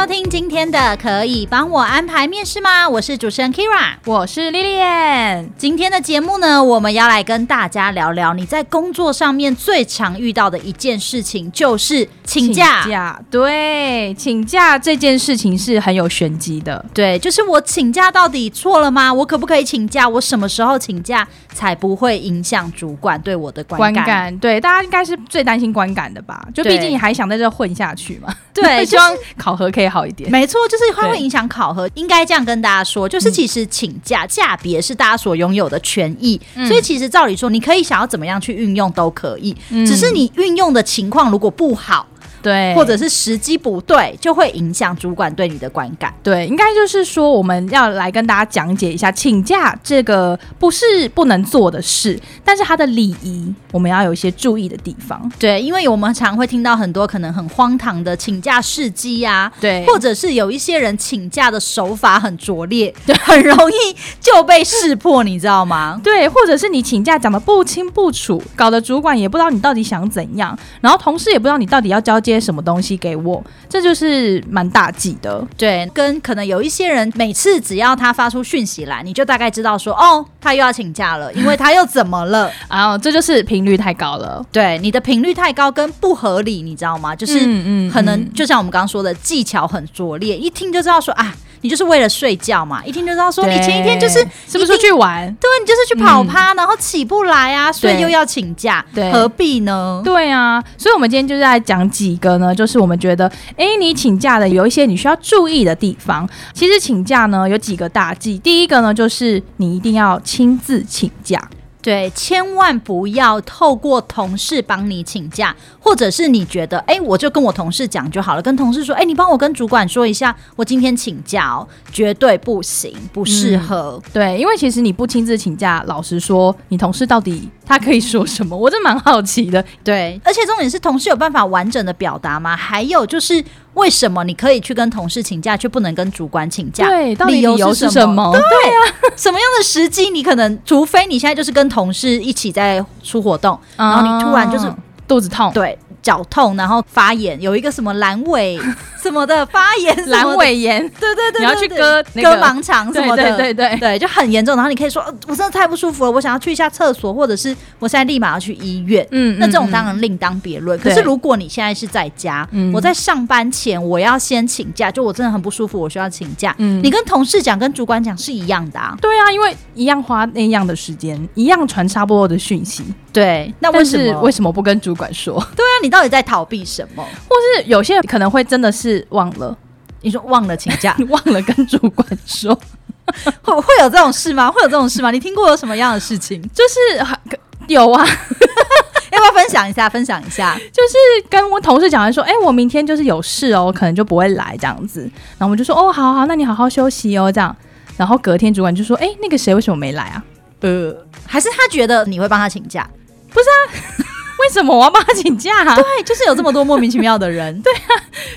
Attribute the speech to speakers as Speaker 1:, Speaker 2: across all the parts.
Speaker 1: 收听今天的，可以帮我安排面试吗？我是主持人 Kira，
Speaker 2: 我是 Lilian。
Speaker 1: 今天的节目呢，我们要来跟大家聊聊你在工作上面最常遇到的一件事情，就是请假。
Speaker 2: 请假，对，请假这件事情是很有玄机的。
Speaker 1: 对，就是我请假到底错了吗？我可不可以请假？我什么时候请假才不会影响主管对我的观感？
Speaker 2: 观感，对，大家应该是最担心观感的吧？就毕竟你还想在这混下去嘛？
Speaker 1: 对，
Speaker 2: 希望考核可以。好一点，
Speaker 1: 没错，就是它会影响考核。应该这样跟大家说，就是其实请假假别是大家所拥有的权益，嗯、所以其实照理说，你可以想要怎么样去运用都可以，嗯、只是你运用的情况如果不好。
Speaker 2: 对，
Speaker 1: 或者是时机不对，就会影响主管对你的观感。
Speaker 2: 对，应该就是说，我们要来跟大家讲解一下，请假这个不是不能做的事，但是它的礼仪我们要有一些注意的地方。
Speaker 1: 对，因为我们常会听到很多可能很荒唐的请假事迹啊，
Speaker 2: 对，
Speaker 1: 或者是有一些人请假的手法很拙劣，对，很容易就被识破，你知道吗？
Speaker 2: 对，或者是你请假讲得不清不楚，搞得主管也不知道你到底想怎样，然后同事也不知道你到底要交接。些什么东西给我，这就是蛮大忌的。
Speaker 1: 对，跟可能有一些人，每次只要他发出讯息来，你就大概知道说，哦，他又要请假了，因为他又怎么了？
Speaker 2: 然 后这就是频率太高了。
Speaker 1: 对，你的频率太高跟不合理，你知道吗？就是可能就像我们刚刚说的，技巧很拙劣，一听就知道说啊。你就是为了睡觉嘛，一听就知道说你前一天就是
Speaker 2: 是不是出去玩？
Speaker 1: 对，你就是去跑趴，嗯、然后起不来啊，所以又要请假，对，何必呢？
Speaker 2: 对啊，所以我们今天就是在讲几个呢，就是我们觉得，哎，你请假的有一些你需要注意的地方。其实请假呢有几个大忌，第一个呢就是你一定要亲自请假。
Speaker 1: 对，千万不要透过同事帮你请假，或者是你觉得，哎，我就跟我同事讲就好了，跟同事说，哎，你帮我跟主管说一下，我今天请假哦，绝对不行，不适合。
Speaker 2: 对，因为其实你不亲自请假，老实说，你同事到底他可以说什么？我真蛮好奇的。
Speaker 1: 对，而且重点是，同事有办法完整的表达吗？还有就是。为什么你可以去跟同事请假，却不能跟主管请假？
Speaker 2: 对，到底理由是什么？
Speaker 1: 对啊，什么样的时机你可能，除非你现在就是跟同事一起在出活动，然后你突然就是
Speaker 2: 肚子痛，
Speaker 1: 对。脚痛，然后发炎，有一个什么阑尾 什么的发炎，
Speaker 2: 阑尾炎，
Speaker 1: 对对对，
Speaker 2: 你要去割
Speaker 1: 割盲肠什么的，
Speaker 2: 对对对对，
Speaker 1: 就很严重。然后你可以说，我真的太不舒服了，我想要去一下厕所，或者是我现在立马要去医院。嗯，那这种当然另当别论。可是如果你现在是在家，我在上班前我要先请假，就我真的很不舒服，我需要请假。嗯，你跟同事讲，跟主管讲是一样的啊。
Speaker 2: 对啊，因为一样花那样的时间，一样传差不多的讯息。
Speaker 1: 对，那为什么
Speaker 2: 为什么不跟主管说？
Speaker 1: 对啊，你到底在逃避什么？
Speaker 2: 或是有些人可能会真的是忘了，
Speaker 1: 你说忘了请假，
Speaker 2: 忘了跟主管说，
Speaker 1: 会会有这种事吗？会有这种事吗？你听过有什么样的事情？
Speaker 2: 就是有啊，
Speaker 1: 要不要分享一下？分享一下，
Speaker 2: 就是跟我同事讲完说，哎、欸，我明天就是有事哦，可能就不会来这样子。然后我们就说，哦，好好，那你好好休息哦，这样。然后隔天主管就说，哎、欸，那个谁为什么没来啊？
Speaker 1: 呃，还是他觉得你会帮他请假？
Speaker 2: 不是啊，为什么我要帮他请假啊？
Speaker 1: 对，就是有这么多莫名其妙的人。
Speaker 2: 对啊，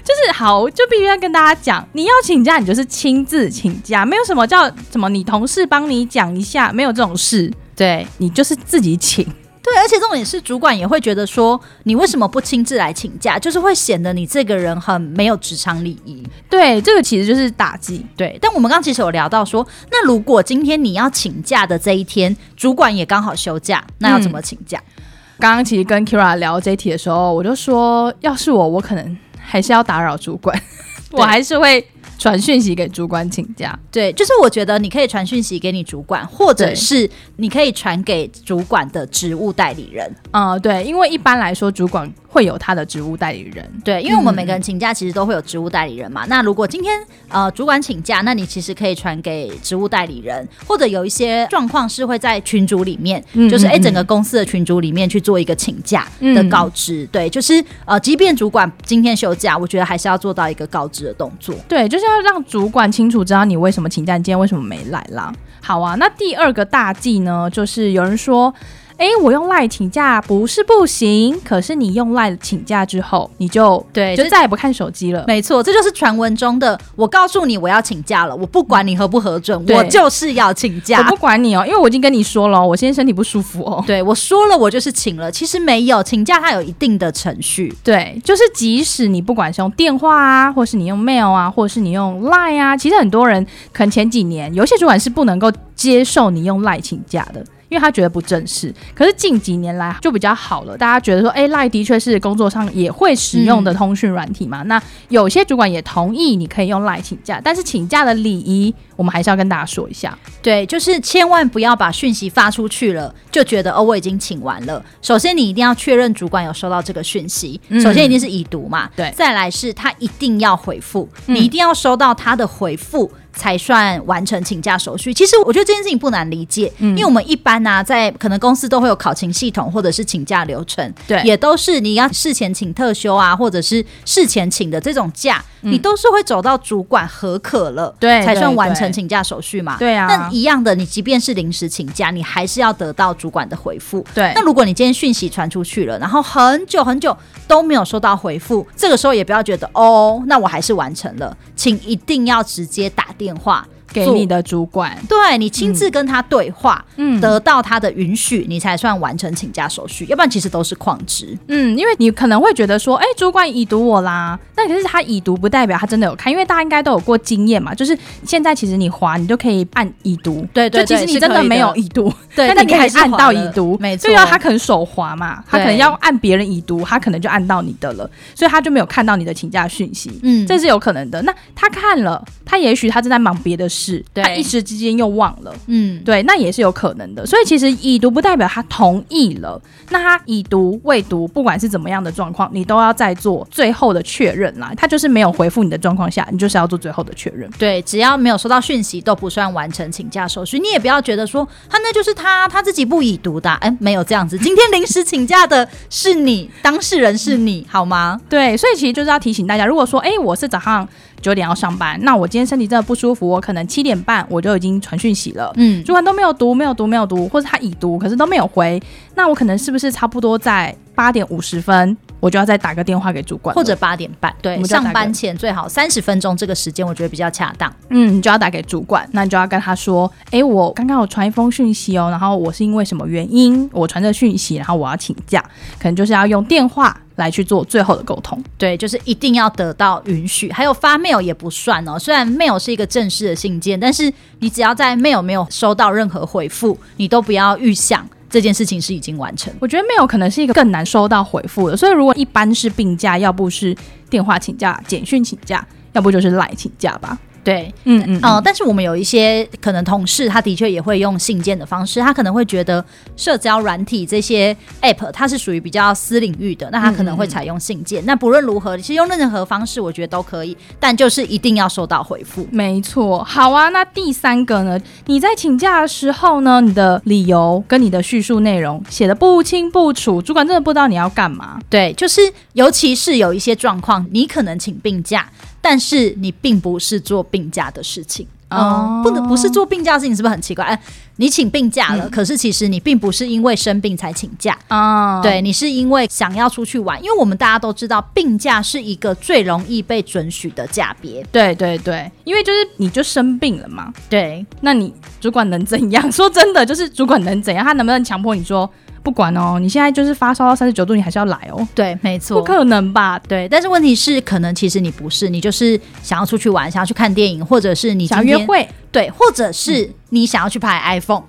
Speaker 2: 就是好，就必须要跟大家讲，你要请假，你就是亲自请假，没有什么叫什么你同事帮你讲一下，没有这种事。
Speaker 1: 对，
Speaker 2: 你就是自己请。
Speaker 1: 对，而且重点是主管也会觉得说，你为什么不亲自来请假？就是会显得你这个人很没有职场礼仪。
Speaker 2: 对，这个其实就是打击。
Speaker 1: 对，但我们刚刚其实有聊到说，那如果今天你要请假的这一天，主管也刚好休假，那要怎么请假？嗯、
Speaker 2: 刚刚其实跟 Kira 聊这一题的时候，我就说，要是我，我可能还是要打扰主管，我还是会。传讯息给主管请假，
Speaker 1: 对，就是我觉得你可以传讯息给你主管，或者是你可以传给主管的职务代理人。
Speaker 2: 嗯，对，因为一般来说主管会有他的职务代理人。
Speaker 1: 对，因为我们每个人请假其实都会有职务代理人嘛。嗯、那如果今天呃主管请假，那你其实可以传给职务代理人，或者有一些状况是会在群组里面，嗯、就是哎、欸、整个公司的群组里面去做一个请假的告知。嗯、对，就是呃即便主管今天休假，我觉得还是要做到一个告知的动作。
Speaker 2: 对，就是。要让主管清楚知道你为什么请假，你今天为什么没来啦？好啊，那第二个大忌呢，就是有人说。哎，我用赖请假不是不行，可是你用赖请假之后，你就
Speaker 1: 对，
Speaker 2: 就再也不看手机了。
Speaker 1: 没错，这就是传闻中的。我告诉你，我要请假了，我不管你合不合准，我就是要请假。
Speaker 2: 我不管你哦，因为我已经跟你说了，我现在身体不舒服哦。
Speaker 1: 对，我说了，我就是请了。其实没有请假，它有一定的程序。
Speaker 2: 对，就是即使你不管是用电话啊，或是你用 mail 啊，或者是你用 line 啊，其实很多人可能前几年有些主管是不能够接受你用赖请假的。因为他觉得不正式，可是近几年来就比较好了。大家觉得说，哎，LINE 的确是工作上也会使用的通讯软体嘛。嗯、那有些主管也同意你可以用 LINE 请假，但是请假的礼仪，我们还是要跟大家说一下。
Speaker 1: 对，就是千万不要把讯息发出去了，就觉得哦，我已经请完了。首先，你一定要确认主管有收到这个讯息。首先，一定是已读嘛。对、嗯。再来是他一定要回复，嗯、你一定要收到他的回复。才算完成请假手续。其实我觉得这件事情不难理解，嗯、因为我们一般呢、啊，在可能公司都会有考勤系统或者是请假流程，对，也都是你要事前请特休啊，或者是事前请的这种假，嗯、你都是会走到主管核可了，对，才算完成请假手续嘛。对啊，那一样的，你即便是临时请假，你还是要得到主管的回复。对，那如果你今天讯息传出去了，然后很久很久都没有收到回复，这个时候也不要觉得哦，那我还是完成了，请一定要直接打电电
Speaker 2: 话。给你的主管，
Speaker 1: 对，你亲自跟他对话，嗯，得到他的允许，你才算完成请假手续。要不然其实都是旷职。
Speaker 2: 嗯，因为你可能会觉得说，哎，主管已读我啦，但可是他已读不代表他真的有看，因为大家应该都有过经验嘛，就是现在其实你滑你就可以按已读，对对，就其实你真的没有已读，对，但你还是按到已读，没错，要他可能手滑嘛，他可能要按别人已读，他可能就按到你的了，所以他就没有看到你的请假讯息，嗯，这是有可能的。那他看了，他也许他正在忙别的事。是，他一时之间又忘了，嗯，对，那也是有可能的。所以其实已读不代表他同意了，那他已读未读，不管是怎么样的状况，你都要再做最后的确认啦。他就是没有回复你的状况下，你就是要做最后的确认。
Speaker 1: 对，只要没有收到讯息，都不算完成请假手续。你也不要觉得说他那就是他他自己不已读的，啊，哎，欸，没有这样子。今天临时请假的是你，当事人是你，好吗？
Speaker 2: 对，所以其实就是要提醒大家，如果说，哎，欸，我是早上。九点要上班，那我今天身体真的不舒服，我可能七点半我就已经传讯息了，嗯，主管都没有读，没有读，没有读，或者他已读，可是都没有回，那我可能是不是差不多在八点五十分，我就要再打个电话给主管，
Speaker 1: 或者八点半，对，上班前最好三十分钟这个时间，我觉得比较恰当，
Speaker 2: 嗯，你就要打给主管，那你就要跟他说，哎、欸，我刚刚有传一封讯息哦，然后我是因为什么原因我传这讯息，然后我要请假，可能就是要用电话。来去做最后的沟通，
Speaker 1: 对，就是一定要得到允许。还有发 mail 也不算哦，虽然 mail 是一个正式的信件，但是你只要在 mail 没有收到任何回复，你都不要预想这件事情是已经完成。
Speaker 2: 我觉得没有可能是一个更难收到回复的，所以如果一般是病假，要不是电话请假、简讯请假，要不就是赖请假吧。
Speaker 1: 对，嗯嗯，哦、呃，但是我们有一些可能同事，他的确也会用信件的方式，他可能会觉得社交软体这些 app 它是属于比较私领域的，那他可能会采用信件。嗯嗯，那不论如何，其实用任何方式，我觉得都可以，但就是一定要收到回复。
Speaker 2: 没错，好啊。那第三个呢？你在请假的时候呢，你的理由跟你的叙述内容写的不清不楚，主管真的不知道你要干嘛。
Speaker 1: 对，就是尤其是有一些状况，你可能请病假。但是你并不是做病假的事情哦，不能不是做病假的事情，是不是很奇怪？哎，你请病假了，嗯、可是其实你并不是因为生病才请假哦，对，你是因为想要出去玩，因为我们大家都知道，病假是一个最容易被准许的假别。
Speaker 2: 对对对，因为就是你就生病了嘛，
Speaker 1: 对，
Speaker 2: 那你主管能怎样？说真的，就是主管能怎样？他能不能强迫你说？不管哦，你现在就是发烧到三十九度，你还是要来哦。
Speaker 1: 对，没错，
Speaker 2: 不可能吧？
Speaker 1: 对，但是问题是，可能其实你不是，你就是想要出去玩，想要去看电影，或者是你
Speaker 2: 想要约会，
Speaker 1: 对，或者是你想要去拍 iPhone。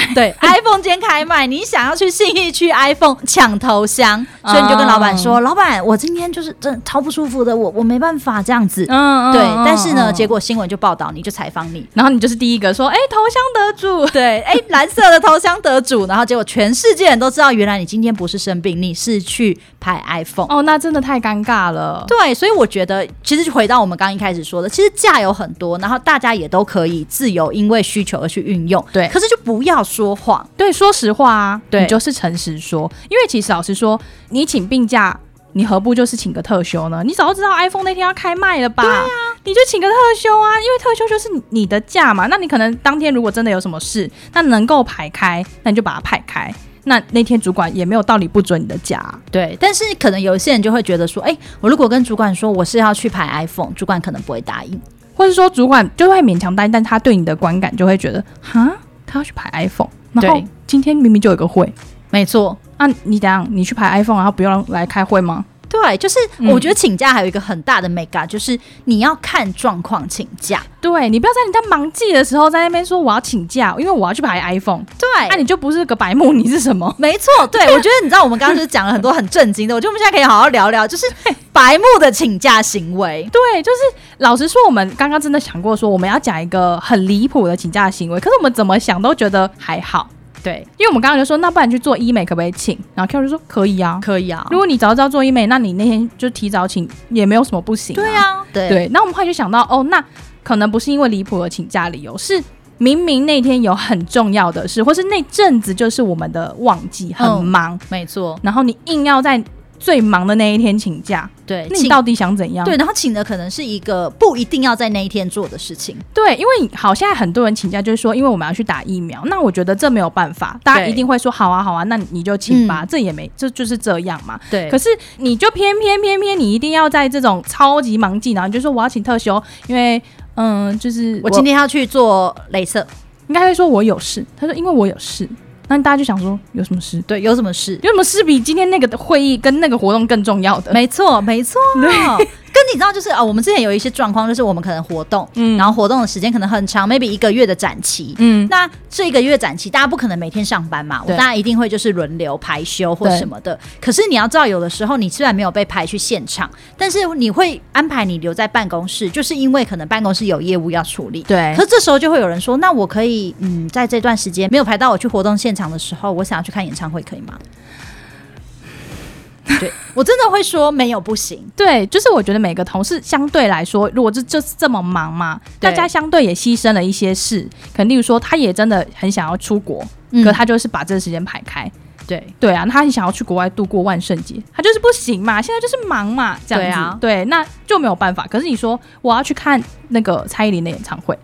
Speaker 1: 对，iPhone 今天开卖，你想要去信义区 iPhone 抢头香，所以你就跟老板说：“ uh, 老板，我今天就是真的超不舒服的，我我没办法这样子。”嗯，对。但是呢，结果新闻就报道你，就采访你，
Speaker 2: 然后你就是第一个说：“哎，头香得主。”
Speaker 1: 对，哎，蓝色的头香得主。然后结果全世界人都知道，原来你今天不是生病，你是去拍 iPhone。
Speaker 2: 哦，那真的太尴尬了。
Speaker 1: 对，所以我觉得，其实就回到我们刚一开始说的，其实价有很多，然后大家也都可以自由因为需求而去运用。
Speaker 2: 对，
Speaker 1: 可是就不要说谎。
Speaker 2: 对，说实话啊，
Speaker 1: 对，
Speaker 2: 你就是诚实说，因为其实老实说，你请病假，你何不就是请个特休呢？你早就知道 iPhone 那天要开卖了吧？
Speaker 1: 对啊，
Speaker 2: 你就请个特休啊，因为特休就是你的假嘛。那你可能当天如果真的有什么事，那能够排开，那你就把它排开。那那天主管也没有道理不准你的假。
Speaker 1: 对，但是可能有一些人就会觉得说，哎，我如果跟主管说我是要去排 iPhone，主管可能不会答应，
Speaker 2: 或者说主管就会勉强答应，但他对你的观感就会觉得，哈，他要去排 iPhone。然后，今天明明就有个会，
Speaker 1: 没错。
Speaker 2: 那、啊、你等下你去排 iPhone，然后不用来开会吗？
Speaker 1: 对，就是我觉得请假还有一个很大的美感，就是你要看状况请假。
Speaker 2: 对，你不要在你在忙季的时候在那边说我要请假，因为我要去排 iPhone。
Speaker 1: 对，
Speaker 2: 那、啊、你就不是个白目，你是什么？
Speaker 1: 没错，对，我觉得你知道我们刚刚就是讲了很多很震惊的，我觉得我们现在可以好好聊聊，就是 白目的请假行为。
Speaker 2: 对，就是老实说，我们刚刚真的想过说我们要讲一个很离谱的请假行为，可是我们怎么想都觉得还好。
Speaker 1: 对，
Speaker 2: 因为我们刚刚就说，那不然去做医美可不可以请？然后 Q 就说可以啊，
Speaker 1: 可以啊。
Speaker 2: 如果你早知道做医美，那你那天就提早请也没有什么不行、啊。
Speaker 1: 对啊，对。
Speaker 2: 对，那我们后来就想到，哦，那可能不是因为离谱而请假理由，是明明那天有很重要的事，或是那阵子就是我们的旺季，很忙，
Speaker 1: 嗯、没错。
Speaker 2: 然后你硬要在。最忙的那一天请假，
Speaker 1: 对，
Speaker 2: 那你到底想怎样？
Speaker 1: 对，然后请的可能是一个不一定要在那一天做的事情。
Speaker 2: 对，因为好，现在很多人请假就是说，因为我们要去打疫苗。那我觉得这没有办法，大家一定会说好啊，好啊，那你就请吧。嗯、这也没，这就是这样嘛。
Speaker 1: 对。
Speaker 2: 可是你就偏偏偏偏你一定要在这种超级忙季，然后你就说我要请特休，因为嗯，就是
Speaker 1: 我，我今天要去做镭射，
Speaker 2: 应该会说我有事。他说因为我有事。那大家就想说有什么事？
Speaker 1: 对，有什么事？
Speaker 2: 有什么事比今天那个的会议跟那个活动更重要的？
Speaker 1: 没错，没错。对。跟你知道，就是啊，我们之前有一些状况，就是我们可能活动，嗯，然后活动的时间可能很长，maybe 一个月的展期，嗯，那这一个月展期，大家不可能每天上班嘛，我大家一定会就是轮流排休或什么的。可是你要知道，有的时候你虽然没有被排去现场，但是你会安排你留在办公室，就是因为可能办公室有业务要处理。
Speaker 2: 对。
Speaker 1: 可是这时候就会有人说，那我可以，嗯，在这段时间没有排到我去活动现场的时候，我想要去看演唱会，可以吗？对，我真的会说没有不行。
Speaker 2: 对，就是我觉得每个同事相对来说，如果这就是这么忙嘛，大家相对也牺牲了一些事。可能例如说，他也真的很想要出国，嗯、可他就是把这个时间排开。
Speaker 1: 对
Speaker 2: 对啊，他很想要去国外度过万圣节，他就是不行嘛，现在就是忙嘛，这样子。对啊，对，那就没有办法。可是你说我要去看那个蔡依林的演唱会，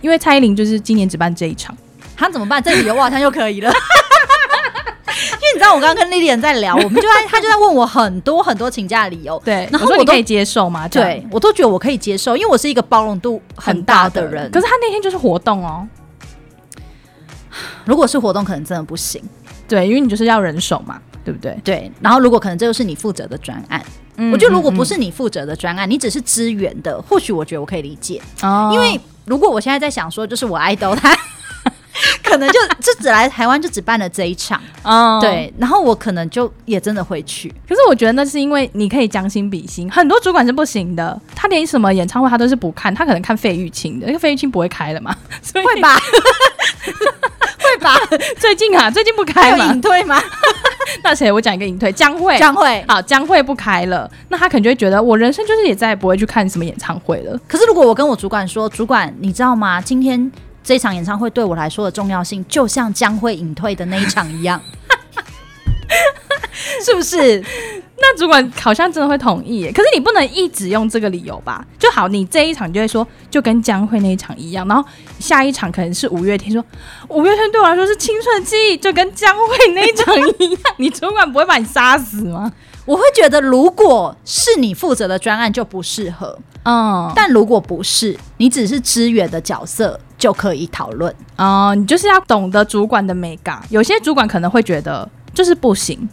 Speaker 2: 因为蔡依林就是今年只办这一场，
Speaker 1: 他怎么办？这理由我好像又可以了。因为你知道，我刚刚跟 Lilian 在聊，我们就在他就在问我很多很多请假的理由，
Speaker 2: 对，
Speaker 1: 然后
Speaker 2: 我可以接受吗？
Speaker 1: 对，我都觉得我可以接受，因为我是一个包容度很大的人。
Speaker 2: 可是他那天就是活动哦，
Speaker 1: 如果是活动，可能真的不行。
Speaker 2: 对，因为你就是要人手嘛，对不对？
Speaker 1: 对，然后如果可能，这就是你负责的专案，嗯，我觉得如果不是你负责的专案，你只是支援的，或许我觉得我可以理解哦。因为如果我现在在想说，就是我爱豆他。可能就就只来台湾，就只办了这一场，嗯，对，然后我可能就也真的会去。
Speaker 2: 可是我觉得那是因为你可以将心比心，很多主管是不行的，他连什么演唱会他都是不看，他可能看费玉清的，那个费玉清不会开了嘛，所以
Speaker 1: 会吧？会吧？
Speaker 2: 最近啊，最近不开了，
Speaker 1: 隐退吗？
Speaker 2: 那谁？我讲一个隐退，将会
Speaker 1: 将会，
Speaker 2: 好，将会不开了，那他可能就会觉得我人生就是也再也不会去看什么演唱会了。
Speaker 1: 可是如果我跟我主管说，主管，你知道吗？今天。这场演唱会对我来说的重要性，就像将会隐退的那一场一样，是不是？
Speaker 2: 那主管好像真的会同意耶。可是你不能一直用这个理由吧？就好，你这一场就会说，就跟将会那一场一样，然后下一场可能是五月天，说五月天对我来说是青春记忆，就跟将会那一场一样，你主管不会把你杀死吗？
Speaker 1: 我会觉得，如果是你负责的专案就不适合，嗯，但如果不是，你只是支援的角色。就可以讨论
Speaker 2: 哦，你就是要懂得主管的美感。有些主管可能会觉得就是不行，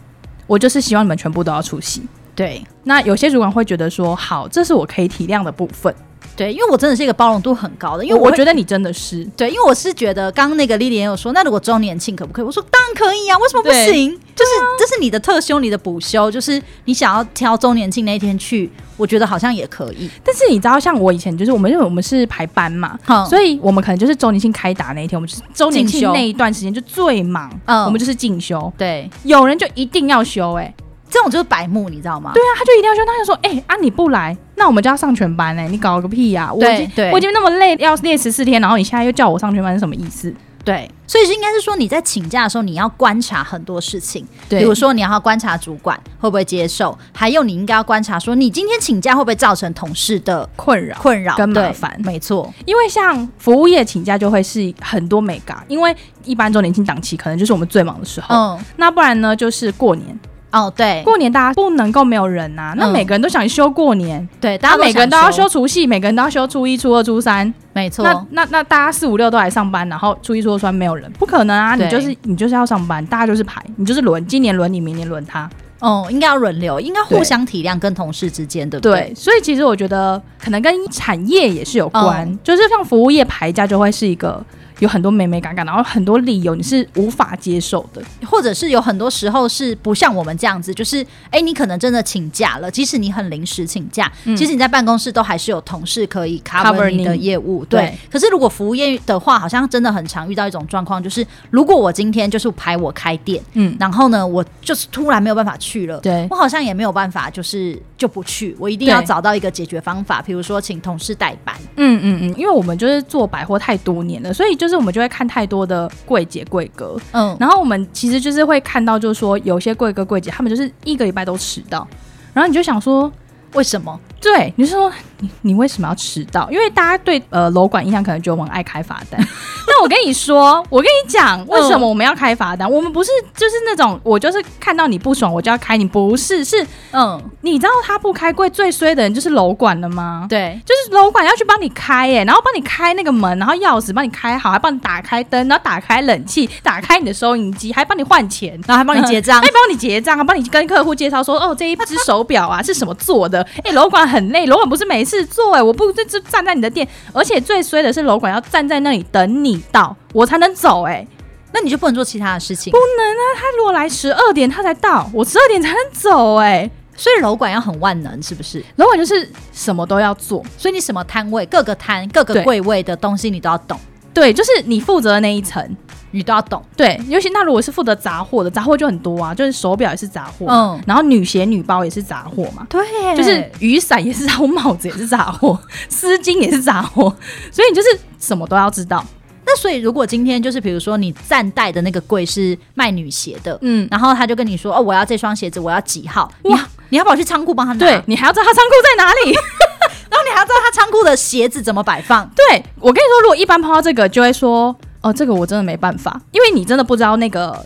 Speaker 2: 我就是希望你们全部都要出席。
Speaker 1: 对，
Speaker 2: 那有些主管会觉得说，好，这是我可以体谅的部分。
Speaker 1: 对，因为我真的是一个包容度很高的，因为
Speaker 2: 我，我觉得你真的是
Speaker 1: 对，因为我是觉得刚刚那个莉莉也有说，那如果周年庆可不可以？我说当然可以啊，为什么不行？就是、啊、这是你的特休，你的补休，就是你想要挑周年庆那一天去，我觉得好像也可以。
Speaker 2: 但是你知道，像我以前就是我们因为我们是排班嘛，嗯、所以我们可能就是周年庆开打那一天，我们就是周年庆那一段时间就最忙，嗯，我们就是进修。
Speaker 1: 对，
Speaker 2: 有人就一定要休、欸，哎。
Speaker 1: 这种就是白目，你知道吗？
Speaker 2: 对啊，他就一定要说，他就说，哎、欸、啊，你不来，那我们就要上全班哎、欸，你搞个屁呀、啊！我已经我已经那么累，要练十四天，然后你现在又叫我上全班，是什么意思？
Speaker 1: 对，所以是应该是说你在请假的时候，你要观察很多事情，
Speaker 2: 对，
Speaker 1: 比如说你要观察主管会不会接受，还有你应该要观察说，你今天请假会不会造成同事的困扰、困扰
Speaker 2: 跟麻烦？
Speaker 1: 没错，
Speaker 2: 因为像服务业请假就会是很多美嘎，因为一般周年庆档期可能就是我们最忙的时候，嗯，那不然呢就是过年。
Speaker 1: 哦，对，
Speaker 2: 过年大家不能够没有人呐、啊，那每个人都想休过年，嗯、
Speaker 1: 对，大家
Speaker 2: 每个人都要休除夕，每个人都要休初一、初二、初三，
Speaker 1: 没错。
Speaker 2: 那那那大家四五六都来上班，然后初一、初二、初三没有人，不可能啊！你就是你就是要上班，大家就是排，你就是轮，今年轮你，明年轮他。
Speaker 1: 哦，应该要轮流，应该互相体谅，跟同事之间，对不对？
Speaker 2: 对，所以其实我觉得可能跟产业也是有关，嗯、就是像服务业排假就会是一个。有很多美美感感，然后很多理由你是无法接受的，
Speaker 1: 或者是有很多时候是不像我们这样子，就是哎、欸，你可能真的请假了，即使你很临时请假，嗯、其实你在办公室都还是有同事可以 cover 你的业务。对，对，可是如果服务业的话，好像真的很常遇到一种状况，就是如果我今天就是排我开店，嗯，然后呢，我就是突然没有办法去了，
Speaker 2: 对，
Speaker 1: 我好像也没有办法，就是就不去，我一定要找到一个解决方法，比如说请同事代班。
Speaker 2: 嗯嗯嗯，因为我们就是做百货太多年了，所以就。就是我们就会看太多的柜姐柜哥，嗯，然后我们其实就是会看到，就是说有些柜哥柜姐他们就是一个礼拜都迟到，然后你就想说为什么？对，你就说你你为什么要迟到？因为大家对呃楼管印象可能觉得我们爱开罚单。那我跟你说，我跟你讲，为什么我们要开罚单？我们不是就是那种我就是看到你不爽我就要开你，不是是嗯，你知道他不开柜最衰的人就是楼管了吗？
Speaker 1: 对，
Speaker 2: 就是楼管要去帮你开耶，然后帮你开那个门，然后钥匙帮你开好，还帮你打开灯，然后打开冷气，打开你的收银机，还帮你换钱，
Speaker 1: 然后还帮你结账，还
Speaker 2: 帮你结账，还帮你跟客户介绍说哦这一只手表啊是什么做的？哎，楼管很累，楼管不是没事做哎，我不就就站在你的店，而且最衰的是楼管要站在那里等你到，我才能走哎、欸，
Speaker 1: 那你就不能做其他的事情？
Speaker 2: 不能啊，他如果来十二点他才到，我十二点才能走哎、欸，
Speaker 1: 所以楼管要很万能，是不是？
Speaker 2: 楼管就是什么都要做，
Speaker 1: 所以你什么摊位、各个摊、各个柜位的东西你都要懂。
Speaker 2: 对，就是你负责的那一层。
Speaker 1: 你都要懂，
Speaker 2: 对，尤其那如果是负责杂货的，杂货就很多啊，就是手表也是杂货，嗯，然后女鞋、女包也是杂货嘛，
Speaker 1: 对，
Speaker 2: 就是雨伞也是杂货，帽 子也是杂货，丝巾也是杂货，所以你就是什么都要知道。
Speaker 1: 那所以如果今天就是比如说你暂带的那个柜是卖女鞋的，嗯，然后他就跟你说哦，我要这双鞋子，我要几号？哇，你，要不要去仓库帮他拿？
Speaker 2: 对，你还要知道他仓库在哪里，
Speaker 1: 然后你还要知道他仓库的鞋子怎么摆放。
Speaker 2: 对，我跟你说，如果一般碰到这个，就会说。哦，这个我真的没办法，因为你真的不知道那个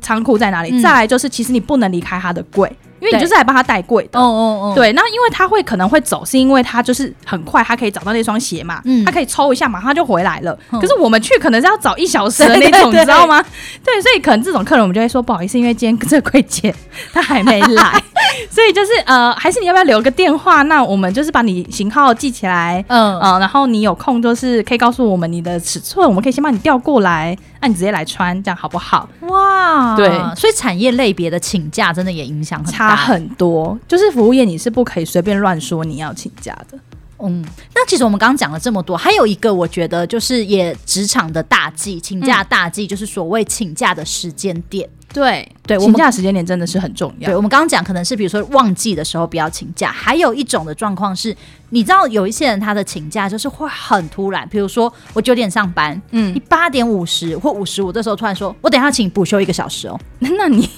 Speaker 2: 仓库在哪里。嗯、再来就是，其实你不能离开他的柜。因为你就是来帮他带柜的，哦哦哦，对，那因为他会可能会走，是因为他就是很快，他可以找到那双鞋嘛，嗯，他可以抽一下，马上就回来了。可是我们去可能是要找一小时的那种，你知道吗？对，所以可能这种客人我们就会说不好意思，因为今天这个柜姐他还没来，所以就是呃，还是你要不要留个电话？那我们就是把你型号记起来，嗯。嗯，然后你有空就是可以告诉我们你的尺寸，我们可以先帮你调过来，那你直接来穿，这样好不好？
Speaker 1: 哇，对，所以产业类别的请假真的也影响很大。
Speaker 2: 差很多，就是服务业你是不可以随便乱说你要请假的。
Speaker 1: 嗯，那其实我们刚刚讲了这么多，还有一个我觉得就是也职场的大忌，请假大忌就是所谓请假的时间点。
Speaker 2: 对对，请假时间点真的是很重要。
Speaker 1: 对，我们刚刚讲可能是比如说旺季的时候不要请假，还有一种的状况是，你知道有一些人他的请假就是会很突然，比如说我九点上班，嗯，你八点五十或五十五这时候突然说我等一下请补休一个小时哦，
Speaker 2: 那你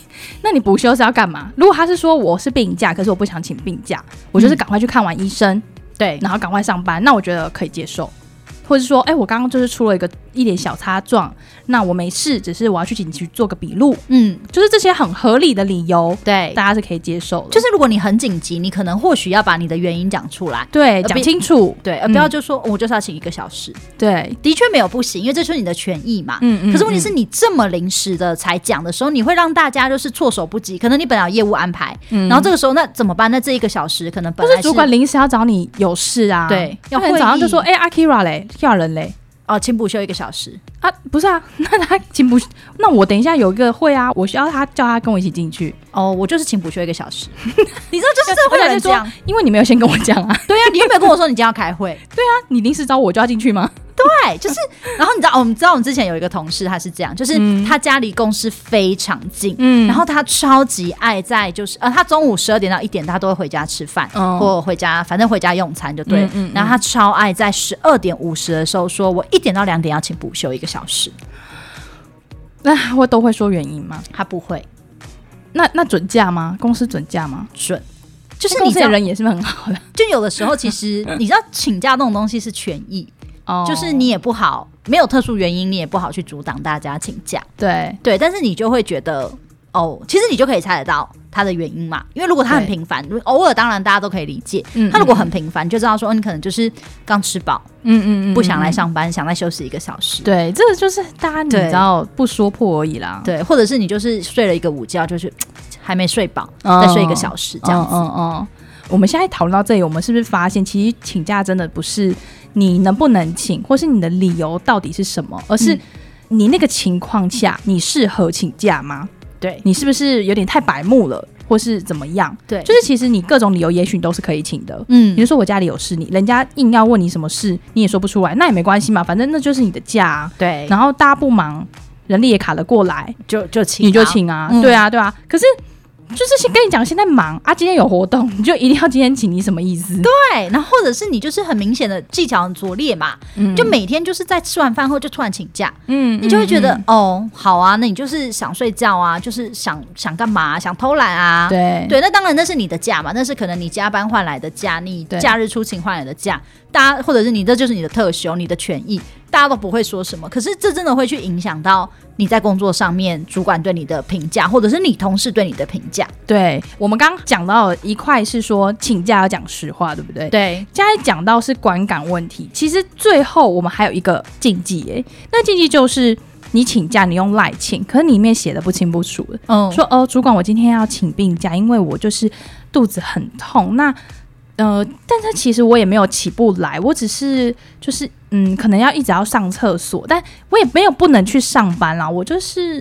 Speaker 2: 那你补休是要干嘛？如果他是说我是病假，可是我不想请病假，我就是赶快去看完医生，
Speaker 1: 对，
Speaker 2: 然后赶快上班，那我觉得可以接受。或者说，哎、我刚刚就是出了一个一点小擦撞，那我没事，只是我要去警局做个笔录，
Speaker 1: 嗯，
Speaker 2: 就是这些很合理的理由，
Speaker 1: 对，
Speaker 2: 大家是可以接受的。
Speaker 1: 就是如果你很紧急，你可能或许要把你的原因讲出来，
Speaker 2: 对，讲清楚，
Speaker 1: 对，而不要就说我就是要请一个小时，
Speaker 2: 对，
Speaker 1: 的确没有不行，因为这是你的权益嘛，
Speaker 2: 嗯嗯。
Speaker 1: 可是问题是你这么临时的才讲的时候，你会让大家就是措手不及，可能你本来有业务安排，然后这个时候那怎么办？那这一个小时可能本来
Speaker 2: 是主管临时要找你有事啊，
Speaker 1: 对，
Speaker 2: 要不然早上就说，哎，阿 Kira 嘞，吓人嘞。
Speaker 1: 哦，请补休一个小时
Speaker 2: 啊？不是啊，那他请补，那我等一下有一个会啊，我需要他叫他跟我一起进去。
Speaker 1: 哦，我就是请补休一个小时。你知道就是这会有人这样，
Speaker 2: 因为你没有先跟我讲啊。
Speaker 1: 对啊，你有没有跟我说你今天要开会？
Speaker 2: 对啊，你临时找我就要进去吗？
Speaker 1: 对，就是。然后你知道，我们知道我们之前有一个同事，他是这样，就是他家离公司非常近，嗯，然后他超级爱在就是呃，他中午十二点到一点，他都会回家吃饭，嗯，或回家，反正回家用餐就对。嗯，然后他超爱在十二点五十的时候说，我一点到两点要请补休一个小时。
Speaker 2: 那会都会说原因吗？
Speaker 1: 他不会。
Speaker 2: 那那准假吗？公司准假吗？
Speaker 1: 准。就是你这
Speaker 2: 人也是很好的。
Speaker 1: 就有的时候，其实 你知道请假这种东西是权益。就是你也不好，没有特殊原因，你也不好去阻挡大家请假。
Speaker 2: 对
Speaker 1: 对，但是你就会觉得，哦，其实你就可以猜得到他的原因嘛。因为如果他很频繁，偶尔当然大家都可以理解。他如果很频繁，就知道说，你可能就是刚吃饱，嗯嗯嗯，不想来上班，想再休息一个小时。
Speaker 2: 对，这个就是大家你知道不说破而已啦。
Speaker 1: 对，或者是你就是睡了一个午觉，就是还没睡饱，再睡一个小时这样子。
Speaker 2: 嗯嗯。我们现在讨论到这里，我们是不是发现，其实请假真的不是你能不能请，或是你的理由到底是什么，而是你那个情况下你适合请假吗？
Speaker 1: 对，
Speaker 2: 你是不是有点太白目了，或是怎么样？
Speaker 1: 对，
Speaker 2: 就是其实你各种理由，也许你都是可以请的。嗯，比如说我家里有事，你人家硬要问你什么事，你也说不出来，那也没关系嘛，反正那就是你的假啊。
Speaker 1: 对，
Speaker 2: 然后大家不忙，人力也卡得过来，
Speaker 1: 就就请，
Speaker 2: 你就请啊。嗯，对啊，对啊。可是。就是先跟你讲，现在忙啊，今天有活动，你 就一定要今天请，你什么意思？
Speaker 1: 对，然后或者是你就是很明显的技巧很拙劣嘛，嗯，就每天就是在吃完饭后就突然请假，嗯，你就会觉得、嗯、哦，好啊，那你就是想睡觉啊，就是想想干嘛，想偷懒啊，
Speaker 2: 对。
Speaker 1: 对，那当然那是你的假嘛，那是可能你加班换来的假，你假日出勤换来的假，大家或者是你这就是你的特休，你的权益。大家都不会说什么，可是这真的会去影响到你在工作上面主管对你的评价，或者是你同事对你的评价。
Speaker 2: 对，我们刚刚讲到一块是说请假要讲实话，对不对？
Speaker 1: 对。
Speaker 2: 刚才讲到是观感问题，其实最后我们还有一个禁忌，哎，那禁忌就是你请假你用赖请，可是里面写的不清不楚的，嗯，说哦，主管我今天要请病假，因为我就是肚子很痛，那。呃，但是其实我也没有起不来，我只是就是嗯，可能要一直要上厕所，但我也没有不能去上班啦。我就是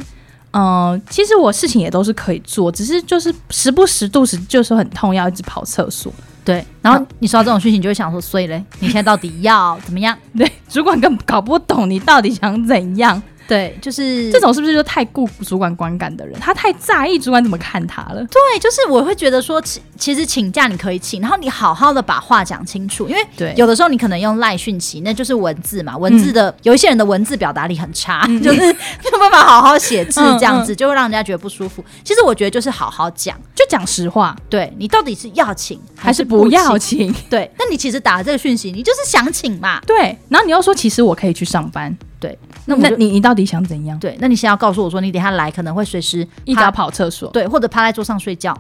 Speaker 2: 嗯、呃，其实我事情也都是可以做，只是就是时不时肚子就是很痛，要一直跑厕所。
Speaker 1: 对，然后你收到这种讯息，你就会想说，所以嘞，你现在到底要怎么样？
Speaker 2: 对，主管根本搞不懂你到底想怎样。
Speaker 1: 对，就是
Speaker 2: 这种是不是就太顾主管观感的人？他太在意主管怎么看他了。
Speaker 1: 对，就是我会觉得说，其其实请假你可以请，然后你好好的把话讲清楚，因为对，有的时候你可能用赖讯息，那就是文字嘛，文字的、嗯、有一些人的文字表达力很差，嗯、就是 没有办法好好写字，这样子、就会让人家觉得不舒服。其实我觉得就是好好讲，
Speaker 2: 就讲实话。
Speaker 1: 对，你到底是要请
Speaker 2: 还是不要请？
Speaker 1: 对，那你其实打了这个讯息，你就是想请嘛。
Speaker 2: 对，然后你又说，其实我可以去上班。
Speaker 1: 对，
Speaker 2: 那那你你到底想怎样？
Speaker 1: 对，那你先要告诉我说，你等下来可能会随时
Speaker 2: 一直要跑厕所，
Speaker 1: 对，或者趴在桌上睡觉，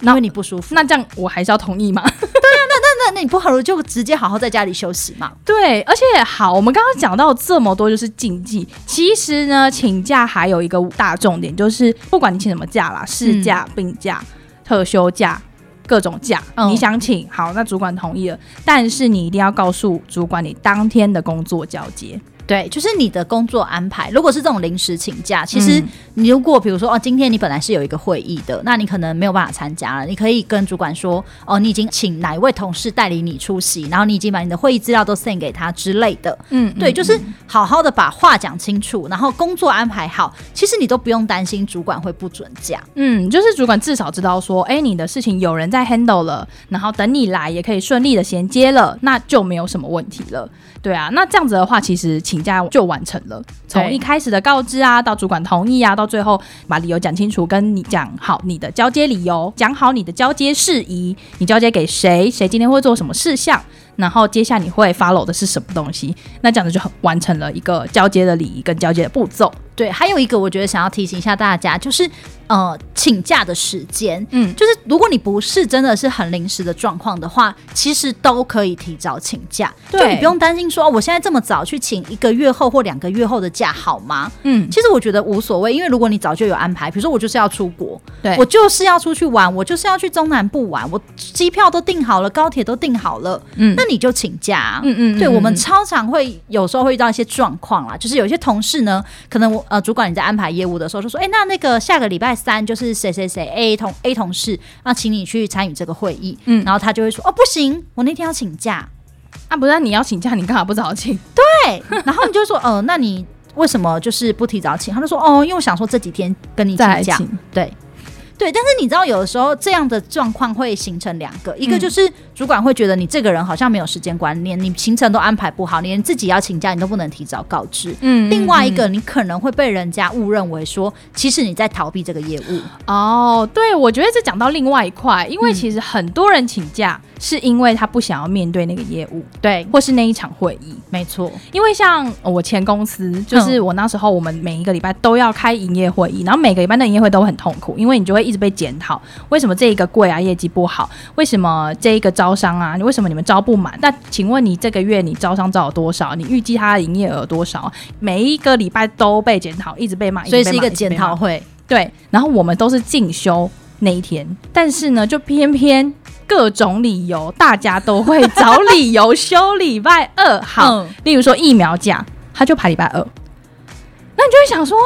Speaker 1: 因为你不舒服。
Speaker 2: 那这样我还是要同意吗？对
Speaker 1: 啊，那那那那你不好就直接好好在家里休息嘛。
Speaker 2: 对，而且好，我们刚刚讲到这么多就是禁忌，其实呢，请假还有一个大重点，就是不管你请什么假啦，事假、病假、特休假，各种假，嗯、你想请好，那主管同意了，但是你一定要告诉主管你当天的工作交接。
Speaker 1: 对，就是你的工作安排。如果是这种临时请假，其实你如果比如说哦，今天你本来是有一个会议的，那你可能没有办法参加了。你可以跟主管说哦，你已经请哪一位同事代理你出席，然后你已经把你的会议资料都 send 给他之类的。嗯，对，就是好好的把话讲清楚，然后工作安排好，其实你都不用担心主管会不准假。
Speaker 2: 嗯，就是主管至少知道说，哎，你的事情有人在 handle 了，然后等你来也可以顺利的衔接了，那就没有什么问题了。对啊，那这样子的话，其实请假就完成了。从一开始的告知啊，到主管同意啊，到最后把理由讲清楚，跟你讲好你的交接理由，讲好你的交接事宜，你交接给谁，谁今天会做什么事项，然后接下来你会 follow 的是什么东西？那这样子就很完成了一个交接的礼仪跟交接的步骤。
Speaker 1: 对，还有一个我觉得想要提醒一下大家，就是呃，请假的时间，嗯，就是如果你不是真的是很临时的状况的话，其实都可以提早请假。对，就你不用担心说，哦，我现在这么早去请一个月后或两个月后的假好吗？嗯，其实我觉得无所谓，因为如果你早就有安排，比如说我就是要出国，对，我就是要出去玩，我就是要去中南部玩，我机票都订好了，高铁都订好了，嗯，那你就请假。嗯嗯，对，我们超常会有时候会遇到一些状况啦，就是有些同事呢，可能我。呃，主管你在安排业务的时候就说，哎、欸，那那个下个礼拜三就是谁谁谁 A 同 A 同事，那请你去参与这个会议，嗯，然后他就会说，哦，不行，我那天要请假，
Speaker 2: 啊，不是你要请假，你干嘛不早请？
Speaker 1: 对，然后你就说，呃，那你为什么就是不提早请？他就说，哦，因为我想说这几天跟你请假，对。对，但是你知道，有的时候这样的状况会形成两个，一个就是主管会觉得你这个人好像没有时间观念，你行程都安排不好，你连自己要请假你都不能提早告知。嗯，另外一个你可能会被人家误认为说，其实你在逃避这个业务。
Speaker 2: 哦，对，我觉得这讲到另外一块，因为其实很多人请假是因为他不想要面对那个业务，对，或是那一场会议。
Speaker 1: 没错，
Speaker 2: 因为像我前公司，就是我那时候我们每一个礼拜都要开营业会议，然后每个礼拜的营业会都很痛苦，因为你就会一直被检讨，为什么这一个柜啊业绩不好？为什么这一个招商啊？你为什么你们招不满？那请问你这个月你招商招了多少？你预计他的营业额多少？每一个礼拜都被检讨，一直被骂，
Speaker 1: 所以是一个检讨会。
Speaker 2: 对，然后我们都是进修那一天，但是呢，就偏偏各种理由，大家都会找理由休礼拜二。好，嗯、例如说疫苗假，他就排礼拜二。那你就会想说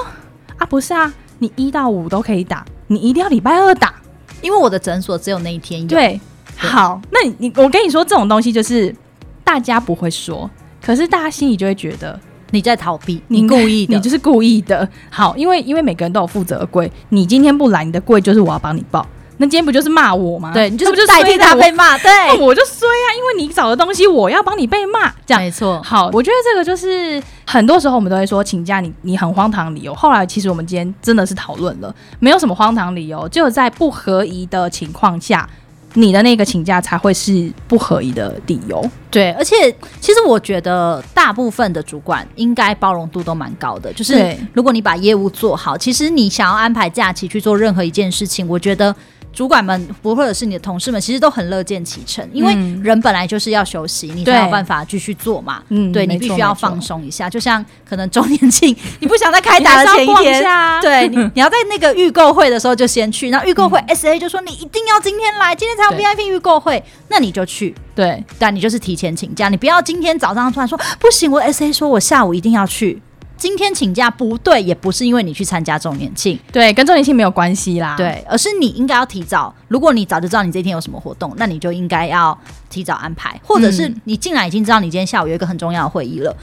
Speaker 2: 啊，不是啊，你一到五都可以打。你一定要礼拜二打，
Speaker 1: 因为我的诊所只有那一天有。
Speaker 2: 对，对好，那你你我跟你说，这种东西就是大家不会说，可是大家心里就会觉得
Speaker 1: 你在逃避，你故意的，
Speaker 2: 你就是故意的。好，因为因为每个人都有负责的柜，你今天不来，你的柜就是我要帮你报。那今天不就是骂我吗？
Speaker 1: 对，你就是代替他被骂，对，那
Speaker 2: 我就衰啊，因为你找的东西我要帮你被骂，这样
Speaker 1: 没错。
Speaker 2: 好，我觉得这个就是很多时候我们都会说请假你，你你很荒唐理由。后来其实我们今天真的是讨论了，没有什么荒唐理由，只有在不合宜的情况下，你的那个请假才会是不合宜的理由。
Speaker 1: 对，而且其实我觉得大部分的主管应该包容度都蛮高的，就是如果你把业务做好，其实你想要安排假期去做任何一件事情，我觉得。主管们不，或者是你的同事们，其实都很乐见其成，因为人本来就是要休息，嗯、你才有办法继续做嘛。嗯，对，你必须要放松一下，就像可能周年庆，你不想在开打的前一天，对，你你要在那个预购会的时候就先去，然后预购会 SA 就说你一定要今天来，今天才有 VIP 预购会，那你就去。对，但你就是提前请假，你不要今天早上突然说不行，我 SA 说我下午一定要去。今天请假不对，也不是因为你去参加周年庆，
Speaker 2: 对，跟周年庆没有关系啦，
Speaker 1: 对，而是你应该要提早。如果你早就知道你这一天有什么活动，那你就应该要提早安排，或者是你进来已经知道你今天下午有一个很重要的会议了。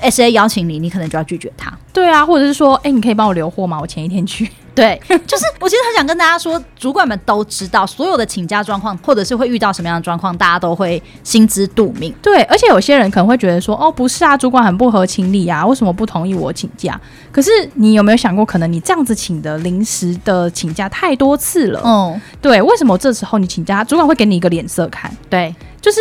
Speaker 1: SA 邀请你，你可能就要拒绝他。
Speaker 2: 对啊，或者是说，哎、欸，你可以帮我留货吗？我前一天去。
Speaker 1: 对，就是我其实很想跟大家说，主管们都知道所有的请假状况，或者是会遇到什么样的状况，大家都会心知肚明。
Speaker 2: 对，而且有些人可能会觉得说，哦，不是啊，主管很不合情理啊，为什么不同意我请假？可是你有没有想过，可能你这样子请的临时的请假太多次了？嗯，对，为什么这时候你请假，主管会给你一个脸色看？对，就是。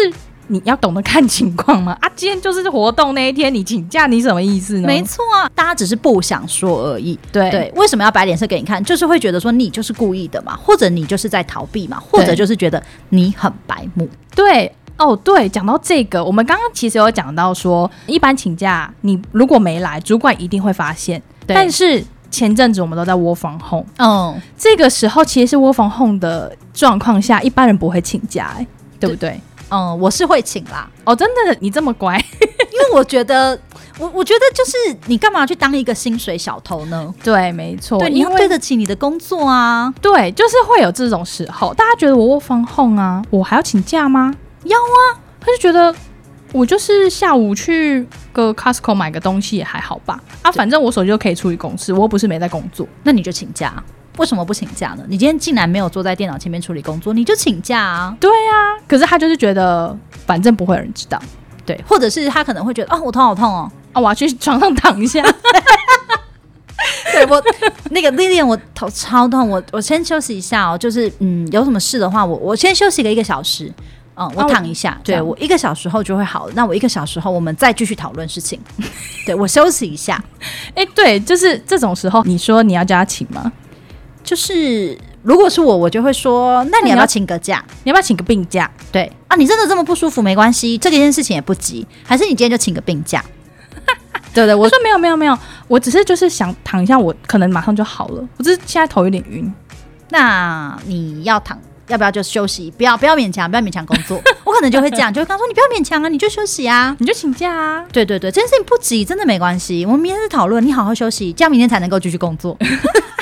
Speaker 2: 你要懂得看情况吗？啊，今天就是活动那一天，你请假，你什么意思呢？
Speaker 1: 没错啊，大家只是不想说而已。对对，为什么要摆脸色给你看？就是会觉得说你就是故意的嘛，或者你就是在逃避嘛，或者就是觉得你很白目。
Speaker 2: 对哦，对，讲到这个，我们刚刚其实有讲到说，一般请假你如果没来，主管一定会发现。对但是前阵子我们都在 work from home，嗯，这个时候其实是 work from home 的状况下，一般人不会请假，欸，对不对？
Speaker 1: 嗯，我是会请啦。
Speaker 2: 哦，真的，你这么乖，
Speaker 1: 因为我觉得，我我觉得就是你干嘛去当一个薪水小偷呢？
Speaker 2: 对，没错，
Speaker 1: 对，你要对得起你的工作啊。
Speaker 2: 对，就是会有这种时候，大家觉得我 work from home 啊，我还要请假吗？
Speaker 1: 要啊，
Speaker 2: 他就觉得我就是下午去个 Costco 买个东西也还好吧。啊，反正我手机就可以处理公事，我又不是没在工作，
Speaker 1: 那你就请假。为什么不请假呢？你今天竟然没有坐在电脑前面处理工作，你就请假啊？
Speaker 2: 对啊，可是他就是觉得反正不会有人知道，
Speaker 1: 对，或者是他可能会觉得啊，我头好痛哦，
Speaker 2: 啊，我要去床上躺一下。
Speaker 1: 对我那个 Lilian，我头超痛，我我先休息一下哦。就是嗯，有什么事的话，我我先休息个一个小时。嗯，我躺一下，对我一个小时后就会好。那我一个小时后，我们再继续讨论事情。对我休息一下。
Speaker 2: 哎，对，就是这种时候，你说你要叫他请吗？
Speaker 1: 就是如果是我，我就会说，那你要不要请个假？
Speaker 2: 你要不要请个病假？
Speaker 1: 对啊，你真的这么不舒服，没关系，这件事情也不急，还是你今天就请个病假？对对，我
Speaker 2: 说没有没有没有，我只是就是想躺一下，我可能马上就好了。我只是现在头有点晕。
Speaker 1: 那你要躺？要不要就休息？不要不要勉强，不要勉强工作。我可能就会这样，就会跟他说：“你不要勉强啊，你就休息啊，
Speaker 2: 你就请假啊。”
Speaker 1: 对对对，这件事情不急，真的没关系。我们明天再讨论，你好好休息，这样明天才能够继续工作。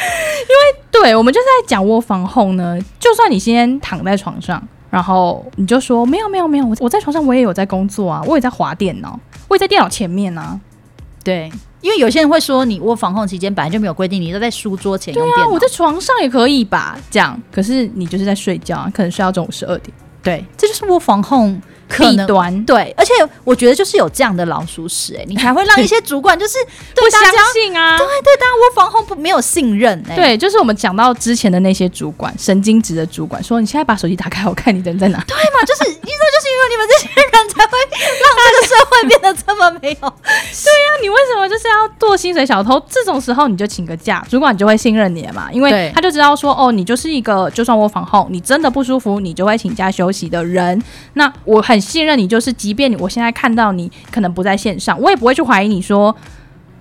Speaker 1: 因为
Speaker 2: 对，我们就是在讲窝房后呢。就算你先躺在床上，然后你就说：“没有没有没有，我我在床上我也有在工作啊，我也在滑电脑，我也在电脑前面啊。”
Speaker 1: 对。因为有些人会说，你窝房控期间本来就没有规定你都在书桌前用电脑。对啊，
Speaker 2: 我在床上也可以吧？这样，可是你就是在睡觉啊，可能睡到中午十二点。
Speaker 1: 对，这就是窝房控。弊端对，而且我觉得就是有这样的老鼠屎哎、欸，你才会让一些主管就是
Speaker 2: 不相信啊，
Speaker 1: 对对，大家窝房后不没有信任哎、欸，
Speaker 2: 对，就是我们讲到之前的那些主管，神经质的主管说，你现在把手机打开，我看你人在哪？
Speaker 1: 对嘛，就是你说就是因为你们这些人才会让这个社会变得这么没有。
Speaker 2: 对呀、啊，你为什么就是要做薪水小偷？这种时候你就请个假，主管就会信任你了嘛，因为他就知道说哦，你就是一个就算我房后你真的不舒服，你就会请假休息的人。那我很信任你，就是。即便你我现在看到你可能不在线上，我也不会去怀疑你说，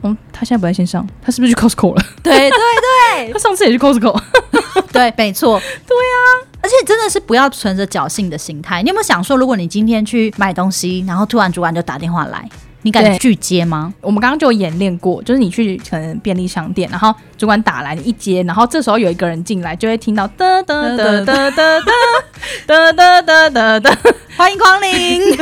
Speaker 2: 嗯，他现在不在线上，他是不是去 Costco 了？
Speaker 1: 对 对对，
Speaker 2: 他上次也去 Costco，
Speaker 1: 对，没错，对
Speaker 2: 啊，
Speaker 1: 而且真的是不要存着侥幸的心态。你有没有想说，如果你今天去买东西，然后突然主管就打电话来，你敢拒接吗？
Speaker 2: 我们刚刚就有演练过，就是你去可能便利商店，然后主管打来，你一接，然后这时候有一个人进来，就会听到 哒哒哒哒哒哒哒哒哒哒哒。
Speaker 1: 欢迎光临。
Speaker 2: 你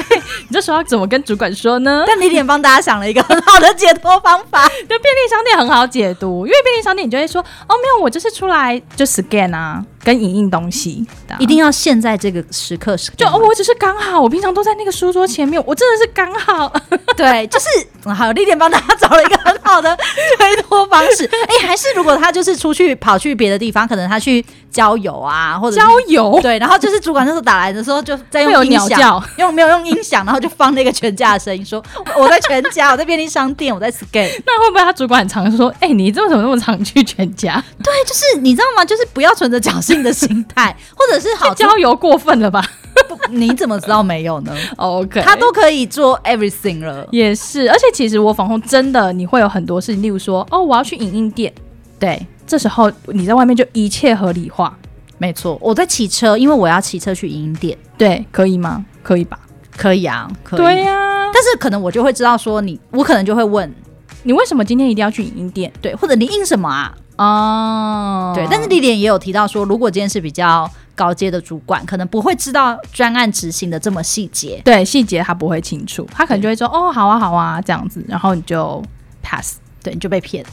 Speaker 2: 这时候要怎么跟主管说呢？
Speaker 1: 但李典帮大家想了一个很好的解脱方法。
Speaker 2: 就便利商店很好解读，因为便利商店你就会说：“哦，没有，我就是出来就 scan 啊，跟影印东西。”
Speaker 1: 一定要现在这个时刻是
Speaker 2: 就哦，我只是刚好，我平常都在那个书桌前面，我真的是刚好。
Speaker 1: 对，就是好，李典帮大家找了一个很好的推脱方式。哎、欸，还是如果他就是出去跑去别的地方，可能他去郊游啊，或者
Speaker 2: 郊游
Speaker 1: 对，然后就是主管那时候打来的时候，就在用音响。用没有用音响，然后就放那个全家的声音，说我在全家，我在便利商店，我在 scan。
Speaker 2: 那会不会他主管很常说，哎、欸，你这怎么那么常去全家？
Speaker 1: 对，就是你知道吗？就是不要存着侥幸的心态，或者是好
Speaker 2: 郊游过分了吧？
Speaker 1: 不，你怎么知道没有呢
Speaker 2: ？OK，
Speaker 1: 他都可以做 everything 了，
Speaker 2: 也是。而且其实我防控真的，你会有很多事情，例如说，哦，我要去影印店，对，这时候你在外面就一切合理化。
Speaker 1: 没错，我在骑车，因为我要骑车去影印店，
Speaker 2: 对，可以吗？可以吧？
Speaker 1: 可以啊，可以。
Speaker 2: 对呀、啊，
Speaker 1: 但是可能我就会知道说你，我可能就会问
Speaker 2: 你为什么今天一定要去影印店？
Speaker 1: 对，或者你印什么啊？
Speaker 2: 哦，
Speaker 1: 对。但是莉莉也有提到说，如果今天是比较高阶的主管，可能不会知道专案执行的这么细节。
Speaker 2: 对，细节他不会清楚，他可能就会说哦，好啊，好啊，这样子，然后你就 pass。对，你就被骗，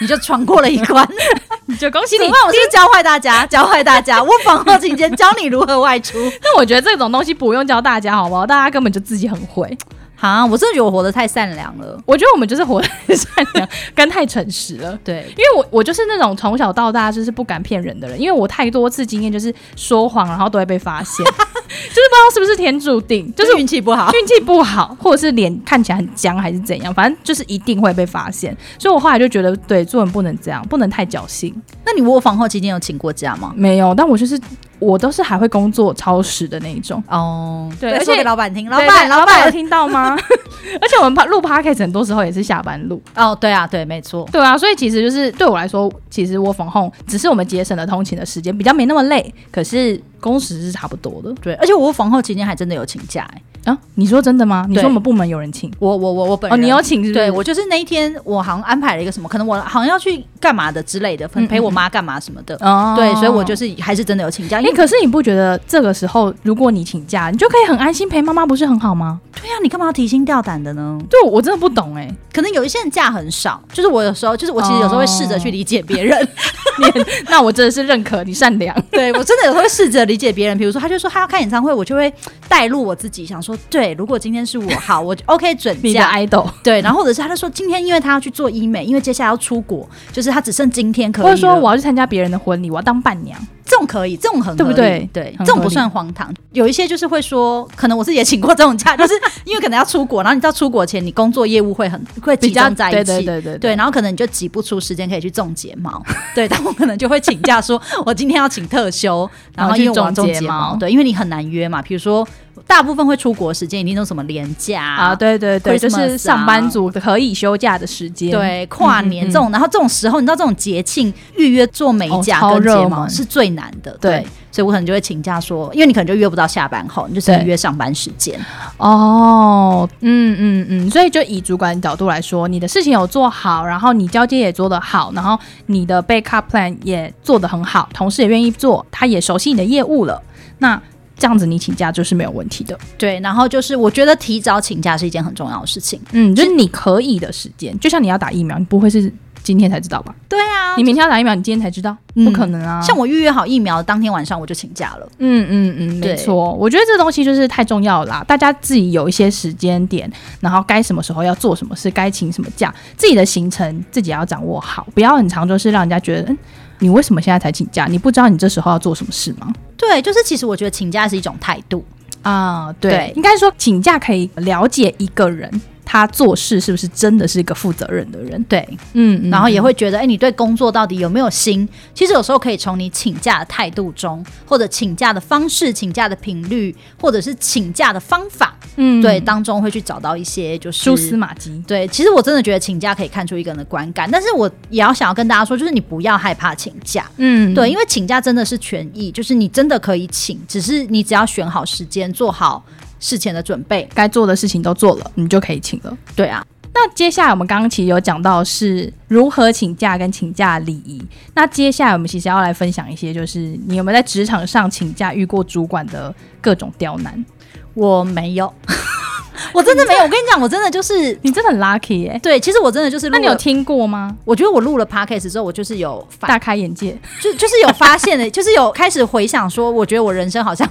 Speaker 2: 你就闯过了一关，你就恭喜你。
Speaker 1: 那我是教坏大家，教坏大家。我访后期间教你如何外出，
Speaker 2: 那我觉得这种东西不用教大家，好不好？大家根本就自己很会。
Speaker 1: 啊，我真的觉得我活得太善良了。
Speaker 2: 我觉得我们就是活得太善良，跟太诚实了。
Speaker 1: 对，
Speaker 2: 因为我我就是那种从小到大就是不敢骗人的人，因为我太多次经验就是说谎，然后都会被发现，就是不知道是不是天注定，就是
Speaker 1: 运气不好，
Speaker 2: 运气不好，或者是脸看起来很僵还是怎样，反正就是一定会被发现。所以我后来就觉得，对，做人不能这样，不能太侥幸。
Speaker 1: 那你卧房后期间有请过假吗？
Speaker 2: 没有，但我就是。我都是还会工作超时的那一种
Speaker 1: 哦，
Speaker 2: 对，
Speaker 1: 而且老板听，老
Speaker 2: 板，老板有听到吗？而且我们录 podcast 很多时候也是下班录
Speaker 1: 哦，对啊，对，没错，
Speaker 2: 对啊，所以其实就是对我来说，其实 work from home 只是我们节省了通勤的时间，比较没那么累，可是工时是差不多的，
Speaker 1: 对，而且我 from home 期间还真的有请假哎。
Speaker 2: 啊，你说真的吗？你说我们部门有人请
Speaker 1: 我，我我我本人
Speaker 2: 哦，你有请是不是？
Speaker 1: 对，我就是那一天，我好像安排了一个什么，可能我好像要去干嘛的之类的，陪陪我妈干嘛什么的。哦、嗯嗯，对，所以我就是还是真的有请假。哎、欸、
Speaker 2: 可是你不觉得这个时候如果你请假，你就可以很安心陪妈妈，不是很好吗？
Speaker 1: 对呀、啊，你干嘛要提心吊胆的呢？
Speaker 2: 对，我真的不懂哎、欸。
Speaker 1: 可能有一些人假很少，就是我有时候，就是我其实有时候会试着去理解别人。
Speaker 2: 你那我真的是认可你善良。
Speaker 1: 对，我真的有时候会试着理解别人。比如说，他就说他要看演唱会，我就会带入我自己，想说，对，如果今天是我，好，我 OK 准假。
Speaker 2: 你的 idol。
Speaker 1: 对，然后或者是他就说，今天因为他要去做医美，因为接下来要出国，就是他只剩今天可以。
Speaker 2: 或者说我要去参加别人的婚礼，我要当伴娘。
Speaker 1: 这种可以，这种很
Speaker 2: 对不对？
Speaker 1: 对，这种不算荒唐。有一些就是会说，可能我自己也请过这种假，就是因为可能要出国，然后你到出国前，你工作业务会很会集中在一起，对对对对，对，然后可能你就挤不出时间可以去种睫毛，对，但我可能就会请假说，我今天要请特休，然后因为我要种睫毛，对，因为你很难约嘛，比如说。大部分会出国时间一定都什么年假
Speaker 2: 啊？对对对，就是上班族可以休假的时间。
Speaker 1: 对，跨年这种，然后这种时候，你知道这种节庆预约做美甲跟睫毛是最难的。对，所以我可能就会请假说，因为你可能就约不到下班后，你就只能约上班时间。
Speaker 2: 哦，嗯嗯嗯，所以就以主管角度来说，你的事情有做好，然后你交接也做得好，然后你的 backup plan 也做得很好，同事也愿意做，他也熟悉你的业务了，那。这样子你请假就是没有问题的，
Speaker 1: 对。然后就是我觉得提早请假是一件很重要的事情，
Speaker 2: 嗯，就是你可以的时间，就像你要打疫苗，你不会是今天才知道吧？
Speaker 1: 对啊，
Speaker 2: 你明天要打疫苗，你今天才知道，不可能啊。
Speaker 1: 像我预约好疫苗当天晚上我就请假了，
Speaker 2: 嗯嗯嗯，没错。我觉得这东西就是太重要了啦，大家自己有一些时间点，然后该什么时候要做什么事，该请什么假，自己的行程自己要掌握好，不要很长就是让人家觉得，嗯。你为什么现在才请假？你不知道你这时候要做什么事吗？
Speaker 1: 对，就是其实我觉得请假是一种态度
Speaker 2: 啊。对，对应该说请假可以了解一个人。他做事是不是真的是一个负责任的人？
Speaker 1: 对，嗯，然后也会觉得，哎、欸，你对工作到底有没有心？其实有时候可以从你请假的态度中，或者请假的方式、请假的频率，或者是请假的方法，嗯，对，当中会去找到一些就是
Speaker 2: 蛛丝马迹。
Speaker 1: 对，其实我真的觉得请假可以看出一个人的观感，但是我也要想要跟大家说，就是你不要害怕请假，嗯，对，因为请假真的是权益，就是你真的可以请，只是你只要选好时间，做好。事前的准备，
Speaker 2: 该做的事情都做了，你就可以请了。
Speaker 1: 对啊，
Speaker 2: 那接下来我们刚刚其实有讲到是如何请假跟请假礼仪。那接下来我们其实要来分享一些，就是你有没有在职场上请假遇过主管的各种刁难？
Speaker 1: 我没有，我真的没有。我跟你讲，我真的就是
Speaker 2: 你真的很 lucky 哎、欸。
Speaker 1: 对，其实我真的就是，那
Speaker 2: 你有听过吗？
Speaker 1: 我觉得我录了 podcast 之后，我就是有
Speaker 2: 大开眼界，
Speaker 1: 就就是有发现的，就是有开始回想说，我觉得我人生好像。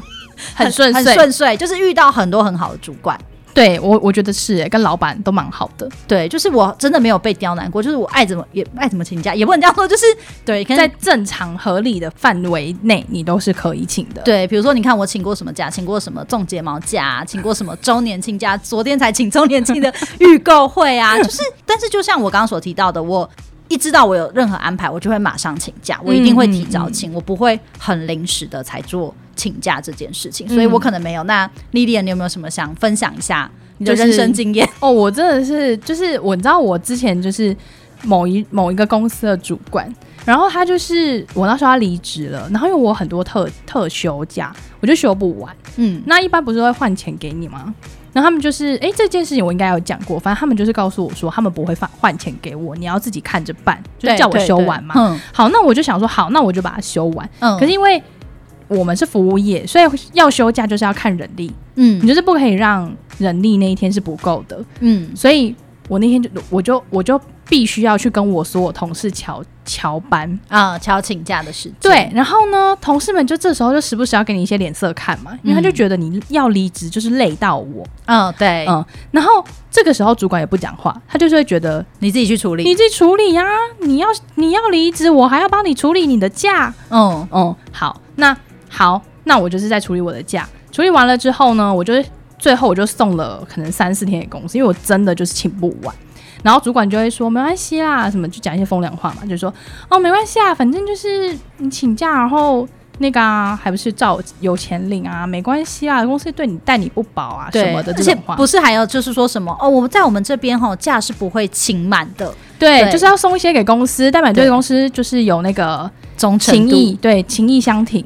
Speaker 2: 很顺，
Speaker 1: 很顺遂，就是遇到很多很好的主管。
Speaker 2: 对我，我觉得是、欸，跟老板都蛮好的。
Speaker 1: 对，就是我真的没有被刁难过，就是我爱怎么也爱怎么请假，也不能这样说，就是 对，
Speaker 2: 在正常合理的范围内，你都是可以请的。
Speaker 1: 对，比如说你看我请过什么假，请过什么种睫毛假，请过什么周年庆假，昨天才请周年庆的 预购会啊，就是，但是就像我刚刚所提到的，我。一知道我有任何安排，我就会马上请假，我一定会提早请，嗯嗯嗯，我不会很临时的才做请假这件事情，所以我可能没有。那 Lilian，你有没有什么想分享一下你的人生经验？
Speaker 2: 就是，哦，我真的是，就是我你知道，我之前就是某一某一个公司的主管，然后他就是我那时候他离职了，然后因为我很多特特休假，我就休不完。嗯，那一般不是会换钱给你吗？然后他们就是，哎，这件事情我应该有讲过。反正他们就是告诉我说，他们不会换换钱给我，你要自己看着办，就是叫我修完嘛。嗯，好，那我就想说，好，那我就把它修完。嗯，可是因为我们是服务业，所以要休假就是要看人力。嗯，你就是不可以让人力那一天是不够的。嗯，所以。我那天就我就我就必须要去跟我所有同事乔乔班
Speaker 1: 啊，乔请假的时间。
Speaker 2: 对，然后呢，同事们就这时候就时不时要给你一些脸色看嘛，因为他就觉得你要离职就是累到我。
Speaker 1: 嗯，对，嗯。
Speaker 2: 然后这个时候主管也不讲话，他就是会觉得
Speaker 1: 你自己去处理，
Speaker 2: 你自己处理呀、啊。你要你要离职，我还要帮你处理你的假。嗯嗯，好，那好，那我就是在处理我的假。处理完了之后呢，我就。最后我就送了可能三四天给公司，因为我真的就是请不完。然后主管就会说没关系啦，什么就讲一些风凉话嘛，就说哦没关系啊，反正就是你请假，然后那个啊还不是照有钱领啊，没关系啊，公司对你待你不薄啊什么的这种话。
Speaker 1: 不是还有就是说什么哦，我们在我们这边哈假是不会请满的，
Speaker 2: 对，对，就是要送一些给公司，代表对公司就是有那个
Speaker 1: 忠诚
Speaker 2: 情谊，对情谊相挺。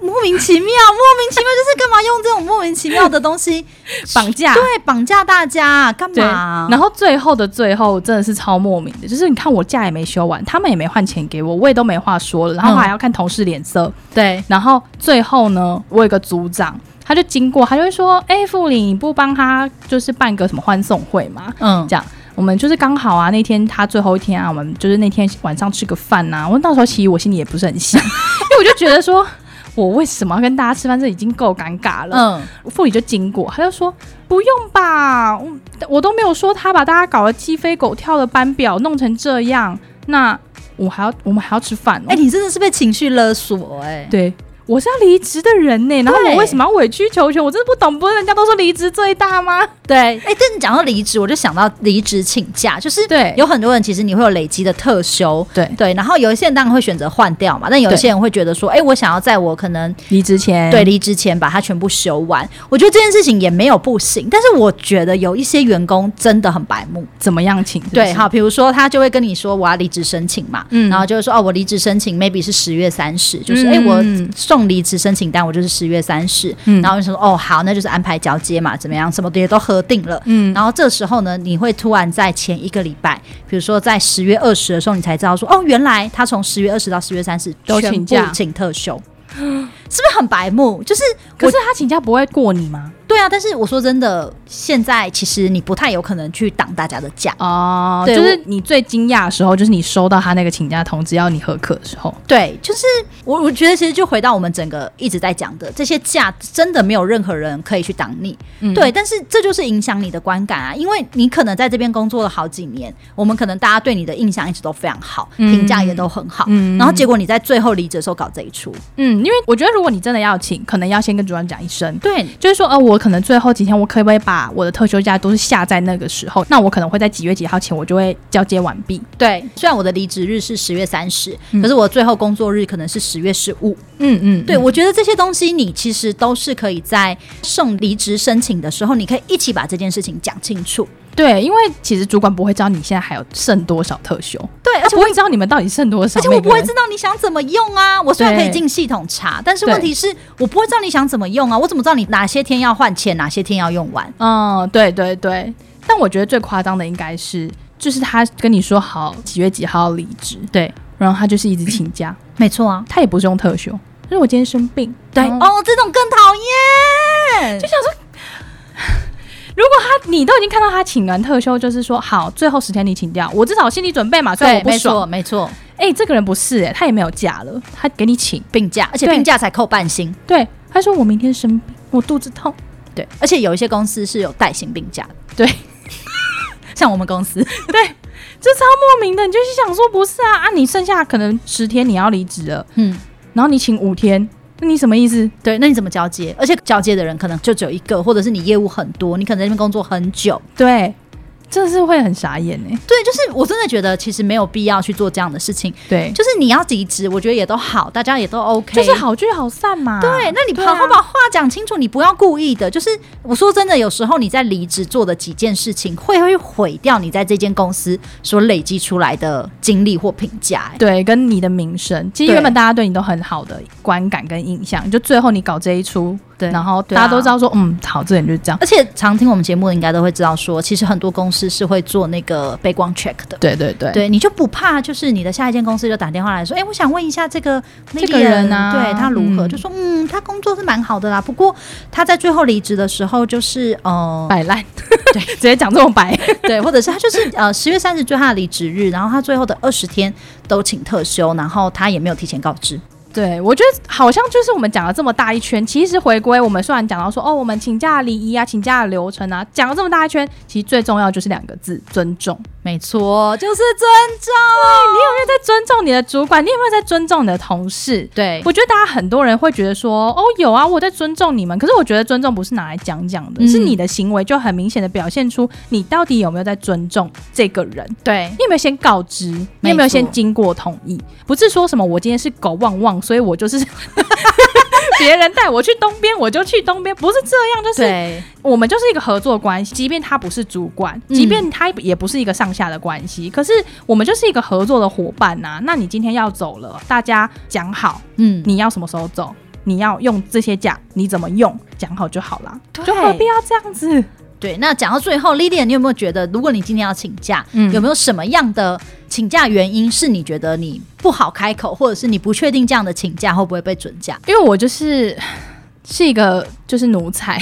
Speaker 1: 莫名其妙，莫名其妙，就是干嘛用这种莫名其妙的东西 绑架？对，绑架大家干嘛？
Speaker 2: 然后最后的最后，真的是超莫名的，就是你看我假也没休完，他们也没换钱给我，我也都没话说了，然后还要看同事脸色。对，然后最后呢，我有个组长，他就经过，他就会说：“哎，副理，你不帮他就是办个什么欢送会吗？”嗯，这样。我们就是刚好啊，那天他最后一天啊，我们就是那天晚上吃个饭呐、啊。我到时候其实我心里也不是很想，因为我就觉得说，我为什么要跟大家吃饭？这已经够尴尬了。嗯，副理就经过，他就说不用吧，我我都没有说他把大家搞得鸡飞狗跳的班表弄成这样，那我还要我们还要吃饭、哦？哎、
Speaker 1: 欸，你真的是被情绪勒索哎、欸，
Speaker 2: 对。我是要离职的人呢、欸，然后我为什么要委曲求全？我真的不懂，不是人家都说离职最大吗？
Speaker 1: 对，哎、欸，但你讲到离职，我就想到离职请假，就是对，有很多人其实你会有累积的特休，对。对，然后有一些人当然会选择换掉嘛，但有一些人会觉得说，哎、欸，我想要在我可能
Speaker 2: 离职前，
Speaker 1: 对，离职前把它全部休完。我觉得这件事情也没有不行，但是我觉得有一些员工真的很白目，
Speaker 2: 怎么样请？
Speaker 1: 对，好，比如说他就会跟你说我要离职申请嘛，嗯，然后就会说哦，我离职申请 maybe 是十月三十，就是哎、我送离职申请单。我就是十月三十，嗯，然后就说哦好，那就是安排交接嘛，怎么样，什么的也都核定了，嗯，然后这时候呢，你会突然在前一个礼拜，比如说在十月二十的时候，你才知道说哦，原来他从十月二十到十月三十都请假，请特休，是不是很白目？就是，
Speaker 2: 可是他请假不会过你吗？
Speaker 1: 对啊，但是我说真的，现在其实你不太有可能去挡大家的假
Speaker 2: 哦。对，就是你最惊讶的时候，就是你收到他那个请假通知要你合课的时候。
Speaker 1: 对，就是我我觉得其实就回到我们整个一直在讲的这些假，真的没有任何人可以去挡你。嗯。对，但是这就是影响你的观感啊，因为你可能在这边工作了好几年，我们可能大家对你的印象一直都非常好，评价也都很好。嗯。然后结果你在最后离职的时候搞这一出。
Speaker 2: 嗯，因为我觉得如果你真的要请，可能要先跟主管讲一声。对，就是说，呃，我。可能最后几天，我可不可以把我的特休假都是下在那个时候？那我可能会在几月几号前，我就会交接完毕。
Speaker 1: 对，虽然我的离职日是十月三十，嗯，可是我最后工作日可能是十月十五。嗯嗯，对，我觉得这些东西你其实都是可以在送离职申请的时候，你可以一起把这件事情讲清楚。
Speaker 2: 对，因为其实主管不会知道你现在还有剩多少特休，
Speaker 1: 对，
Speaker 2: 而且不会知道你们到底剩多少，
Speaker 1: 而且我不会知道你想怎么用啊。我虽然可以进系统查，但是问题是我不会知道你想怎么用啊。我怎么知道你哪些天要换钱，哪些天要用完？
Speaker 2: 嗯，对对对。但我觉得最夸张的应该是，就是他跟你说好几月几号离职，对，然后他就是一直请假，
Speaker 1: 没错啊，
Speaker 2: 他也不是用特休，因为我今天生病，
Speaker 1: 对哦，这种更讨厌，
Speaker 2: 就想说。如果他你都已经看到他请完特休，就是说好，最后十天你请掉，我至少心理准备嘛。所以我不爽，
Speaker 1: 没错，没错。
Speaker 2: 哎、欸，这个人不是哎、欸，他也没有假了，他给你请
Speaker 1: 病假，而且病假才扣半薪。
Speaker 2: 对，他说我明天生病，我肚子痛。
Speaker 1: 对，而且有一些公司是有带薪病假的。
Speaker 2: 对，
Speaker 1: 像我们公司，
Speaker 2: 对，这超莫名的。你就是想说不是啊啊，你剩下可能十天你要离职了，嗯，然后你请五天。那你什么意思？
Speaker 1: 对，那你怎么交接？而且交接的人可能就只有一个，或者是你业务很多，你可能在那边工作很久。
Speaker 2: 对。真的是会很傻眼呢。
Speaker 1: 对，就是我真的觉得其实没有必要去做这样的事情。对，就是你要离职，我觉得也都好，大家也都 OK，
Speaker 2: 就是好聚好散嘛。
Speaker 1: 对，那你好好把话讲清楚，你不要故意的。就是我说真的，有时候你在离职做的几件事情，会会毁掉你在这间公司所累积出来的经历或评价。
Speaker 2: 对，跟你的名声，其实原本大家对你都很好的观感跟印象，就最后你搞这一出。对，然后大家都知道说，嗯，好，这点就是这样。
Speaker 1: 而且常听我们节目的应该都会知道说，其实很多公司是会做那个背光 check 的。
Speaker 2: 对对对，
Speaker 1: 对，你就不怕，就是你的下一间公司就打电话来说，哎，我想问一下这个
Speaker 2: 那个人啊，
Speaker 1: 对他如何？就说，嗯，他工作是蛮好的啦，不过他在最后离职的时候就是呃
Speaker 2: 摆烂，对，直接讲这种白，
Speaker 1: 对，或者是他就是呃十月三十最后他的离职日，然后他最后的二十天都请特休，然后他也没有提前告知。
Speaker 2: 对，我觉得好像就是我们讲了这么大一圈，其实回归我们虽然讲到说哦，我们请假礼仪啊，请假的流程啊，讲了这么大一圈，其实最重要就是两个字：尊重。
Speaker 1: 没错，就是尊重。
Speaker 2: 你有没有在尊重你的主管？你有没有在尊重你的同事？对，我觉得大家很多人会觉得说哦，有啊，我在尊重你们。可是我觉得尊重不是拿来讲讲的，嗯、是你的行为就很明显的表现出你到底有没有在尊重这个人。对，你有没有先告知？你有没有先经过同意？不是说什么我今天是狗旺旺。所以我就是 别人带我去东边，我就去东边，不是这样，就是我们就是一个合作关系。即便他不是主管，即便他也不是一个上下的关系，可是我们就是一个合作的伙伴呐。那你今天要走了，大家讲好，嗯，你要什么时候走？你要用这些假，你怎么用？讲好就好了，就何必要这样子？
Speaker 1: 对，那讲到最后，Lilian，你有没有觉得，如果你今天要请假，嗯，有没有什么样的请假原因是你觉得你不好开口，或者是你不确定这样的请假会不会被准假？
Speaker 2: 因为我就是是一个就是奴才，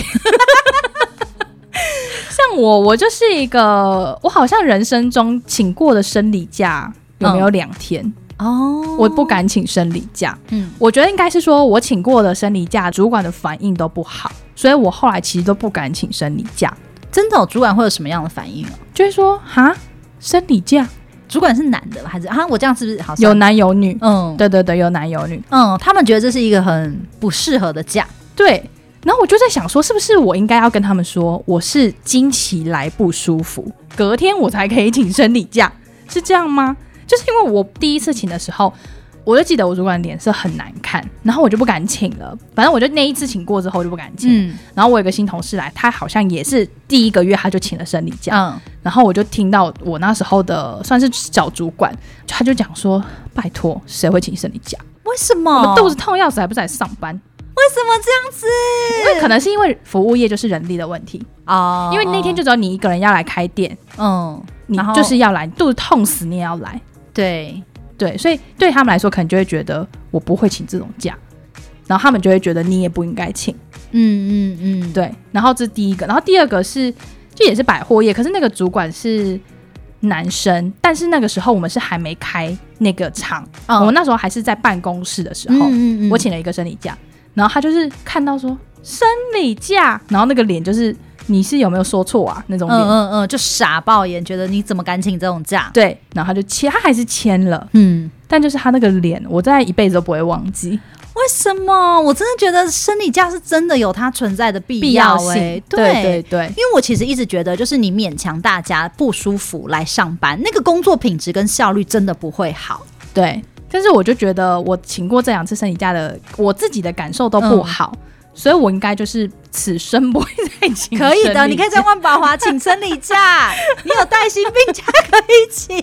Speaker 2: 像 像我，我就是一个，我好像人生中请过的生理假有没有两天？嗯哦，我不敢请生理假。嗯，我觉得应该是说我请过的生理假，主管的反应都不好，所以我后来其实都不敢请生理假。
Speaker 1: 真的，主管会有什么样的反应啊？
Speaker 2: 就会说，哈，生理假，
Speaker 1: 主管是男的还是啊？我这样是不是好像
Speaker 2: 有男有女？嗯，对对对，有男有女。
Speaker 1: 嗯，他们觉得这是一个很不适合的假。
Speaker 2: 对，然后我就在想说，是不是我应该要跟他们说，我是经期来不舒服，隔天我才可以请生理假，是这样吗？就是因为我第一次请的时候，我就记得我主管脸色很难看，然后我就不敢请了。反正我就那一次请过之后就不敢请。嗯，然后我有个新同事来，他好像也是第一个月他就请了生理假。嗯，然后我就听到我那时候的算是小主管，他就讲说：“拜托，谁会请生理假？
Speaker 1: 为什么？
Speaker 2: 我肚子痛要死还不来上班？
Speaker 1: 为什么这样子？
Speaker 2: 因为可能是因为服务业就是人力的问题哦。因为那天就只有你一个人要来开店，嗯，你就是要来，肚子痛死你也要来。”
Speaker 1: 对
Speaker 2: 对，所以对他们来说，可能就会觉得我不会请这种假，然后他们就会觉得你也不应该请。嗯嗯嗯，对。然后这是第一个，然后第二个是，这也是百货业，可是那个主管是男生，但是那个时候我们是还没开那个厂，嗯、我们那时候还是在办公室的时候，嗯嗯嗯，我请了一个生理假，然后他就是看到说生理假，然后那个脸就是。你是有没有说错啊？那种嗯
Speaker 1: 嗯嗯，就傻爆眼，觉得你怎么敢请这种假？
Speaker 2: 对，然后他就签，他还是签了，嗯，但就是他那个脸，我在一辈子都不会忘记。
Speaker 1: 为什么？我真的觉得生理假是真的有它存在的必要性。对
Speaker 2: 对对，对，
Speaker 1: 因为我其实一直觉得，就是你勉强大家不舒服来上班，那个工作品质跟效率真的不会好。
Speaker 2: 对，但是我就觉得我请过这两次生理假的，我自己的感受都不好。嗯所以我应该就是此生不会再请。
Speaker 1: 可以的，你可以在万宝华请生理假，你有带薪病假可以请。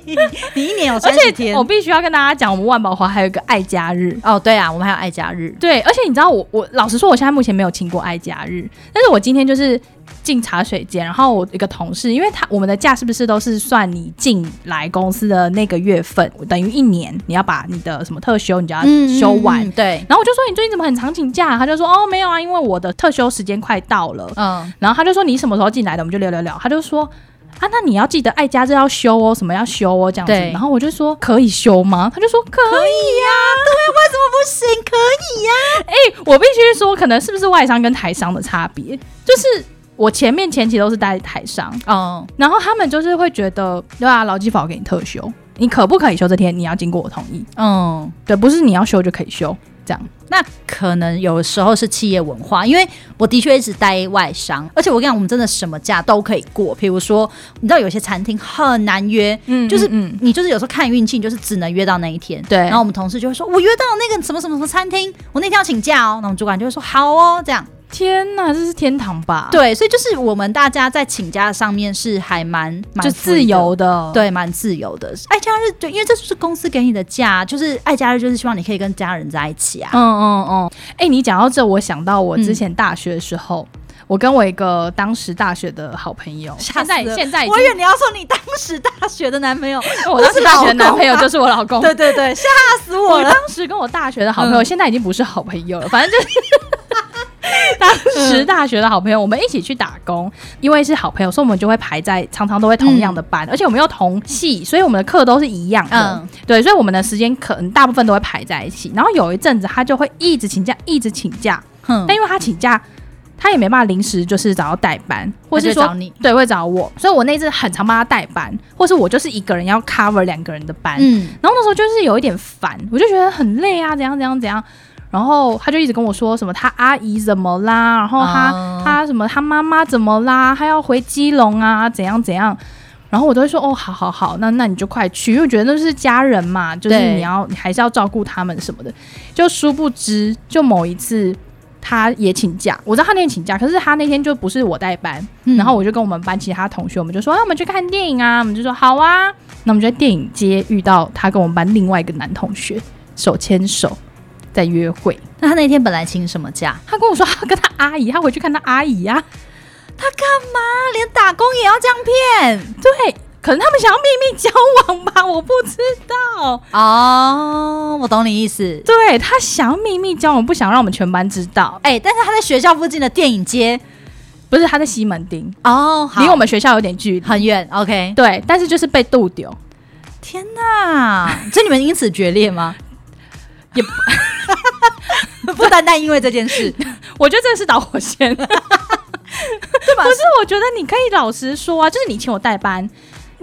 Speaker 1: 你一年有三十天。
Speaker 2: 我必须要跟大家讲，我们万宝华还有一个爱家日。
Speaker 1: 哦，对啊，我们还有爱家日。
Speaker 2: 对，而且你知道我，我老实说，我现在目前没有请过爱家日，但是我今天就是。进茶水间，然后我一个同事，因为他我们的假是不是都是算你进来公司的那个月份，等于一年，你要把你的什么特休，你就要休完。
Speaker 1: 嗯嗯、对。
Speaker 2: 然后我就说，你最近怎么很常请假？他就说哦，没有啊，因为我的特休时间快到了。嗯。然后他就说，你什么时候进来的？我们就聊聊聊。他就说啊，那你要记得爱家这要休哦，什么要休哦这样子。然后我就说可以休吗？他就说可以呀、啊。
Speaker 1: 对，为什么不行？可以呀、啊。
Speaker 2: 哎、欸，我必须说，可能是不是外商跟台商的差别？就是。我前面前期都是待在台上，嗯，然后他们就是会觉得，对啊，劳基法给你特休，你可不可以休这天？你要经过我同意，嗯，对，不是你要休就可以休，这样。
Speaker 1: 那可能有时候是企业文化，因为我的确一直待外商，而且我跟你讲，我们真的什么假都可以过。比如说，你知道有些餐厅很难约，嗯，就是你就是有时候看运气，就是只能约到那一天。对，然后我们同事就会说，我约到那个什么什么什么餐厅，我那天要请假哦。那我们主管就会说，好哦，这样。
Speaker 2: 天呐，这是天堂吧？
Speaker 1: 对，所以就是我们大家在请假上面是还蛮蛮
Speaker 2: 就自由的，
Speaker 1: 对，蛮自由的。爱家日，就，因为这就是公司给你的假，就是爱家日，就是希望你可以跟家人在一起啊。嗯
Speaker 2: 嗯嗯。哎、欸，你讲到这，我想到我之前大学的时候，嗯、我跟我一个当时大学的好朋友，现在现在
Speaker 1: 我以为你要说你当时大学的男朋友，
Speaker 2: 我当时大学的男朋友就是我老公。
Speaker 1: 对对对，吓死我了！
Speaker 2: 我当时跟我大学的好朋友，现在已经不是好朋友了，反正就是。当时大学的好朋友，我们一起去打工，因为是好朋友，所以我们就会排在常常都会同样的班，而且我们又同系，所以我们的课都是一样的。对，所以我们的时间可能大部分都会排在一起。然后有一阵子，他就会一直请假，一直请假。但因为他请假，他也没办法临时就是找到代班，或是说找你，对，会找我。所以我那次很常帮他代班，或是我就是一个人要 cover 两个人的班。嗯，然后那时候就是有一点烦，我就觉得很累啊，怎样怎样怎样。然后他就一直跟我说什么他阿姨怎么啦，然后他、嗯、他什么他妈妈怎么啦，他要回基隆啊，怎样怎样。然后我都会说哦，好好好，那那你就快去，因为我觉得那是家人嘛，就是你要你还是要照顾他们什么的。就殊不知，就某一次他也请假，我知道他那天请假，可是他那天就不是我代班，嗯、然后我就跟我们班其他同学，我们就说，那我们去看电影啊，我们就说好啊，那我们就在电影街遇到他跟我们班另外一个男同学手牵手。在约会，
Speaker 1: 那他那天本来请什么假？
Speaker 2: 他跟我说 他跟他阿姨，他回去看他阿姨呀、啊。
Speaker 1: 他干嘛？连打工也要这样骗？
Speaker 2: 对，可能他们想要秘密交往吧，我不知道。
Speaker 1: 哦，我懂你意思。
Speaker 2: 对，他想要秘密交往，不想让我们全班知道。
Speaker 1: 哎、欸，但是他在学校附近的电影街。
Speaker 2: 不是他在西门町
Speaker 1: 哦，
Speaker 2: 离我们学校有点距离，
Speaker 1: 很远。OK，
Speaker 2: 对，但是就是被杜丢。
Speaker 1: 天哪！这你们因此决裂吗？也不，不单单因为这件事，
Speaker 2: 我觉得这个是导火线，对吧？不是，我觉得你可以老实说啊，就是你请我代班。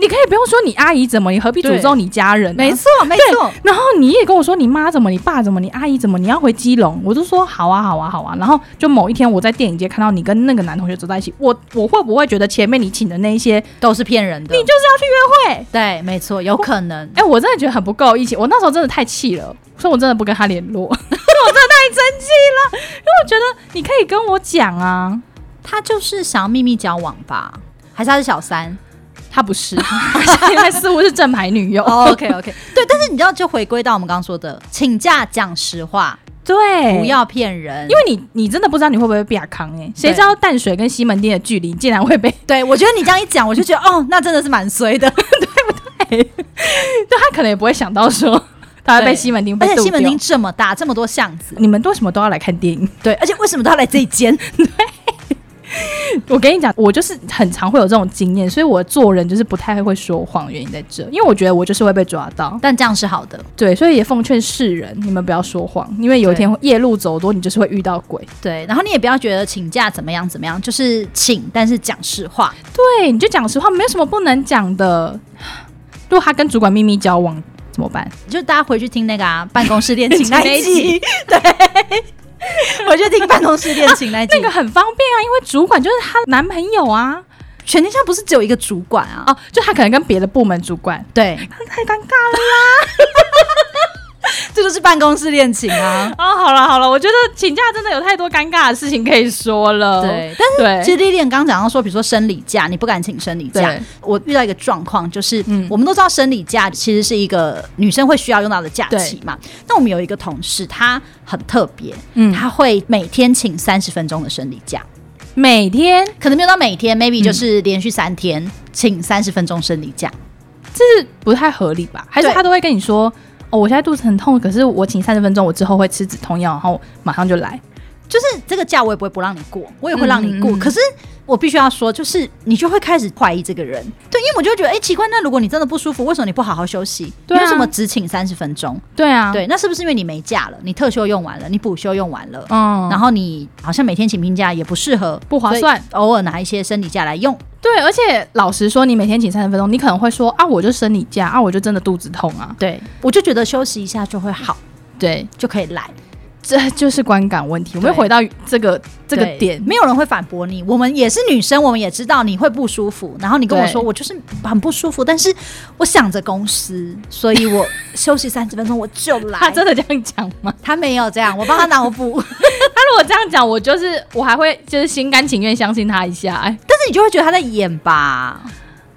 Speaker 2: 你可以不用说你阿姨怎么，你何必诅咒你家人？
Speaker 1: 没错，没错。
Speaker 2: 然后你也跟我说你妈怎么，你爸怎么，你阿姨怎么，你要回基隆，我就说好啊，好啊，好啊。然后就某一天我在电影街看到你跟那个男同学走在一起，我我会不会觉得前面你请的那些
Speaker 1: 都是骗人的？
Speaker 2: 你就是要去约会？
Speaker 1: 对，没错，有可能。
Speaker 2: 哎、欸，我真的觉得很不够义气。我那时候真的太气了，所以我真的不跟他联络。我真的太生气了，因为我觉得你可以跟我讲啊，
Speaker 1: 他就是想要秘密交往吧？还是他是小三？
Speaker 2: 他不是，他似乎是正牌女友。
Speaker 1: oh, OK OK，对，但是你知道，就回归到我们刚刚说的，请假讲实话，
Speaker 2: 对，
Speaker 1: 不要骗人，
Speaker 2: 因为你你真的不知道你会不会被扛哎，谁知道淡水跟西门町的距离竟然会被？
Speaker 1: 对，我觉得你这样一讲，我就觉得哦，那真的是蛮衰的，对
Speaker 2: 不对？就他可能也不会想到说他会被西门町，
Speaker 1: 而且西门町这么大，这么多巷子，
Speaker 2: 你们为什么都要来看电影？
Speaker 1: 对，而且为什么都要来这一间？对。
Speaker 2: 我跟你讲，我就是很常会有这种经验，所以我做人就是不太会说谎，原因在这，因为我觉得我就是会被抓到，
Speaker 1: 但这样是好的，
Speaker 2: 对，所以也奉劝世人，你们不要说谎，因为有一天夜路走多，你就是会遇到鬼，
Speaker 1: 对，然后你也不要觉得请假怎么样怎么样，就是请，但是讲实话，
Speaker 2: 对，你就讲实话，没有什么不能讲的。如果他跟主管秘密交往怎么办？
Speaker 1: 就大家回去听那个啊，办公室恋情那一集，对。我就听办公室恋情那集，
Speaker 2: 那个很方便啊，因为主管就是她男朋友啊。
Speaker 1: 全天下不是只有一个主管啊？
Speaker 2: 哦，就他可能跟别的部门主管。
Speaker 1: 对，
Speaker 2: 太尴尬了啦。
Speaker 1: 这就是办公室恋情啊！
Speaker 2: 哦，好了好了，我觉得请假真的有太多尴尬的事情可以说了。
Speaker 1: 对，但是其实莉莉安刚刚讲到说，比如说生理假，你不敢请生理假。我遇到一个状况，就是、嗯、我们都知道生理假其实是一个女生会需要用到的假期嘛。那我们有一个同事，她很特别，嗯，她会每天请三十分钟的生理假，
Speaker 2: 每天
Speaker 1: 可能没有到每天，maybe 就是连续三天、嗯、请三十分钟生理假，
Speaker 2: 这是不太合理吧？还是他都会跟你说？哦，我现在肚子很痛，可是我请三十分钟，我之后会吃止痛药，然后马上就来。
Speaker 1: 就是这个假我也不会不让你过，我也会让你过。嗯嗯，可是我必须要说，就是你就会开始怀疑这个人。对，因为我就觉得，哎、欸，奇怪，那如果你真的不舒服，为什么你不好好休息？对啊、为什么只请三十分钟？
Speaker 2: 对啊，
Speaker 1: 对，那是不是因为你没假了？你特休用完了，你补休用完了，嗯，然后你好像每天请病假也不适合，
Speaker 2: 不划算，
Speaker 1: 偶尔拿一些生理假来用。
Speaker 2: 对，而且老实说，你每天请三十分钟，你可能会说啊，我就生理假啊，我就真的肚子痛啊。
Speaker 1: 对，我就觉得休息一下就会好，对，就可以来。
Speaker 2: 这就是观感问题。我们回到这个这个点，
Speaker 1: 没有人会反驳你。我们也是女生，我们也知道你会不舒服。然后你跟我说，我就是很不舒服，但是我想着公司，所以我 休息三十分钟我就来。
Speaker 2: 他真的这样讲吗？
Speaker 1: 他没有这样，我帮他脑补。
Speaker 2: 他如果这样讲，我就是我还会就是心甘情愿相信他一下。哎，
Speaker 1: 但是你就会觉得他在演吧。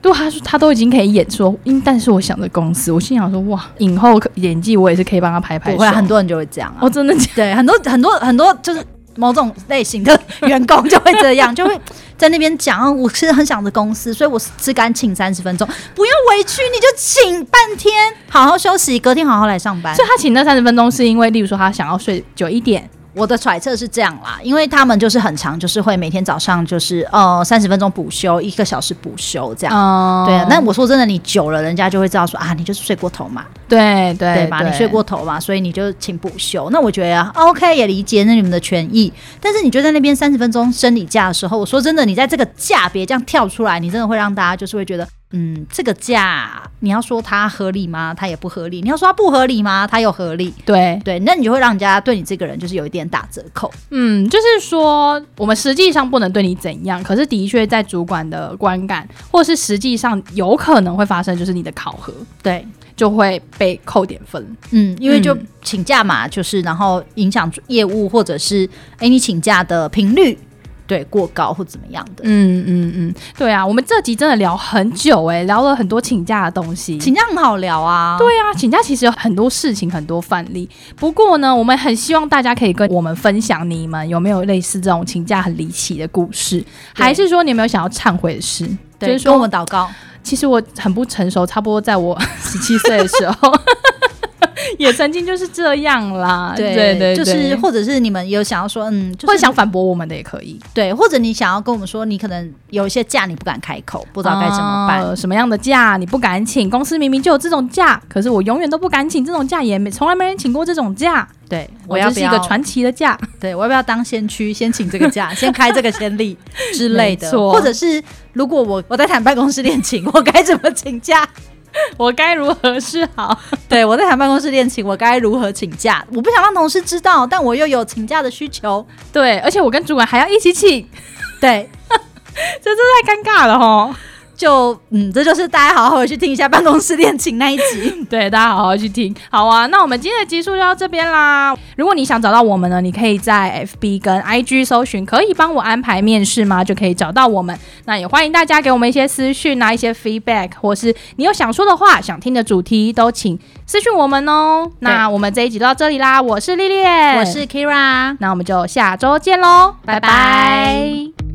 Speaker 2: 对，他说他都已经可以演说，因但是我想着公司，我心想说哇，影后演技我也是可以帮他拍拍。
Speaker 1: 会很多人就会这样啊，
Speaker 2: 哦，真的
Speaker 1: 对，很多很多很多就是某种类型的员工就会这样，就会在那边讲，我其实很想着公司，所以我只敢请三十分钟，不要委屈，你就请半天，好好休息，隔天好好来上班。
Speaker 2: 所以他请那三十分钟是因为，例如说他想要睡久一点。
Speaker 1: 我的揣测是这样啦，因为他们就是很长，就是会每天早上就是呃三十分钟补休，一个小时补休这样。哦，对啊。那我说真的，你久了，人家就会知道说啊，你就是睡过头嘛。
Speaker 2: 对对
Speaker 1: 对吧？你睡过头嘛，所以你就请补休。那我觉得 OK 也理解那你们的权益，但是你觉得在那边三十分钟生理假的时候，我说真的，你在这个价别这样跳出来，你真的会让大家就是会觉得。嗯，这个价你要说它合理吗？它也不合理。你要说它不合理吗？它又合理。
Speaker 2: 对
Speaker 1: 对，那你就会让人家对你这个人就是有一点打折扣。
Speaker 2: 嗯，就是说我们实际上不能对你怎样，可是的确在主管的观感，或是实际上有可能会发生，就是你的考核，
Speaker 1: 对，
Speaker 2: 就会被扣点分。
Speaker 1: 嗯，因为就请假嘛，就是然后影响业务，或者是哎你请假的频率。对，过高或怎么样的，
Speaker 2: 嗯嗯嗯，对啊，我们这集真的聊很久哎、欸，聊了很多请假的东西，
Speaker 1: 请假很好聊啊，
Speaker 2: 对啊，请假其实有很多事情，很多范例。不过呢，我们很希望大家可以跟我们分享，你们有没有类似这种请假很离奇的故事，还是说你有没有想要忏悔的事？
Speaker 1: 对，就是说跟我们祷告。
Speaker 2: 其实我很不成熟，差不多在我 十七岁的时候。也曾经就是这样啦。
Speaker 1: 对对对，就是或者是你们有想要说，嗯，就是、
Speaker 2: 或者想反驳我们的也可以。
Speaker 1: 对，或者你想要跟我们说，你可能有一些假你不敢开口，不知道该怎么办、
Speaker 2: 呃，什么样的假你不敢请？公司明明就有这种假，可是我永远都不敢请这种假，也没从来没人请过这种假。
Speaker 1: 对，
Speaker 2: 我要是一个传奇的假，
Speaker 1: 对，我要不要当先驱，先请这个假，先开这个先例之类的？或者是如果我我在谈办公室恋情，我该怎么请假？
Speaker 2: 我该如何是好？
Speaker 1: 对，我在谈办公室恋情，我该如何请假？我不想让同事知道，但我又有请假的需求。
Speaker 2: 对，而且我跟主管还要一起请。
Speaker 1: 对，
Speaker 2: 这这太尴尬了齁。
Speaker 1: 就嗯，这就是大家好好回去听一下办公室恋情那一集，
Speaker 2: 对，大家好好去听。好啊，那我们今天的集数就到这边啦。如果你想找到我们呢，你可以在 FB 跟 IG 搜寻，可以帮我安排面试吗？就可以找到我们。那也欢迎大家给我们一些私讯啊，一些 feedback，或是你有想说的话、想听的主题，都请私讯我们哦。那我们这一集就到这里啦，我是丽丽，
Speaker 1: 我是 Kira，
Speaker 2: 那我们就下周见喽，拜拜。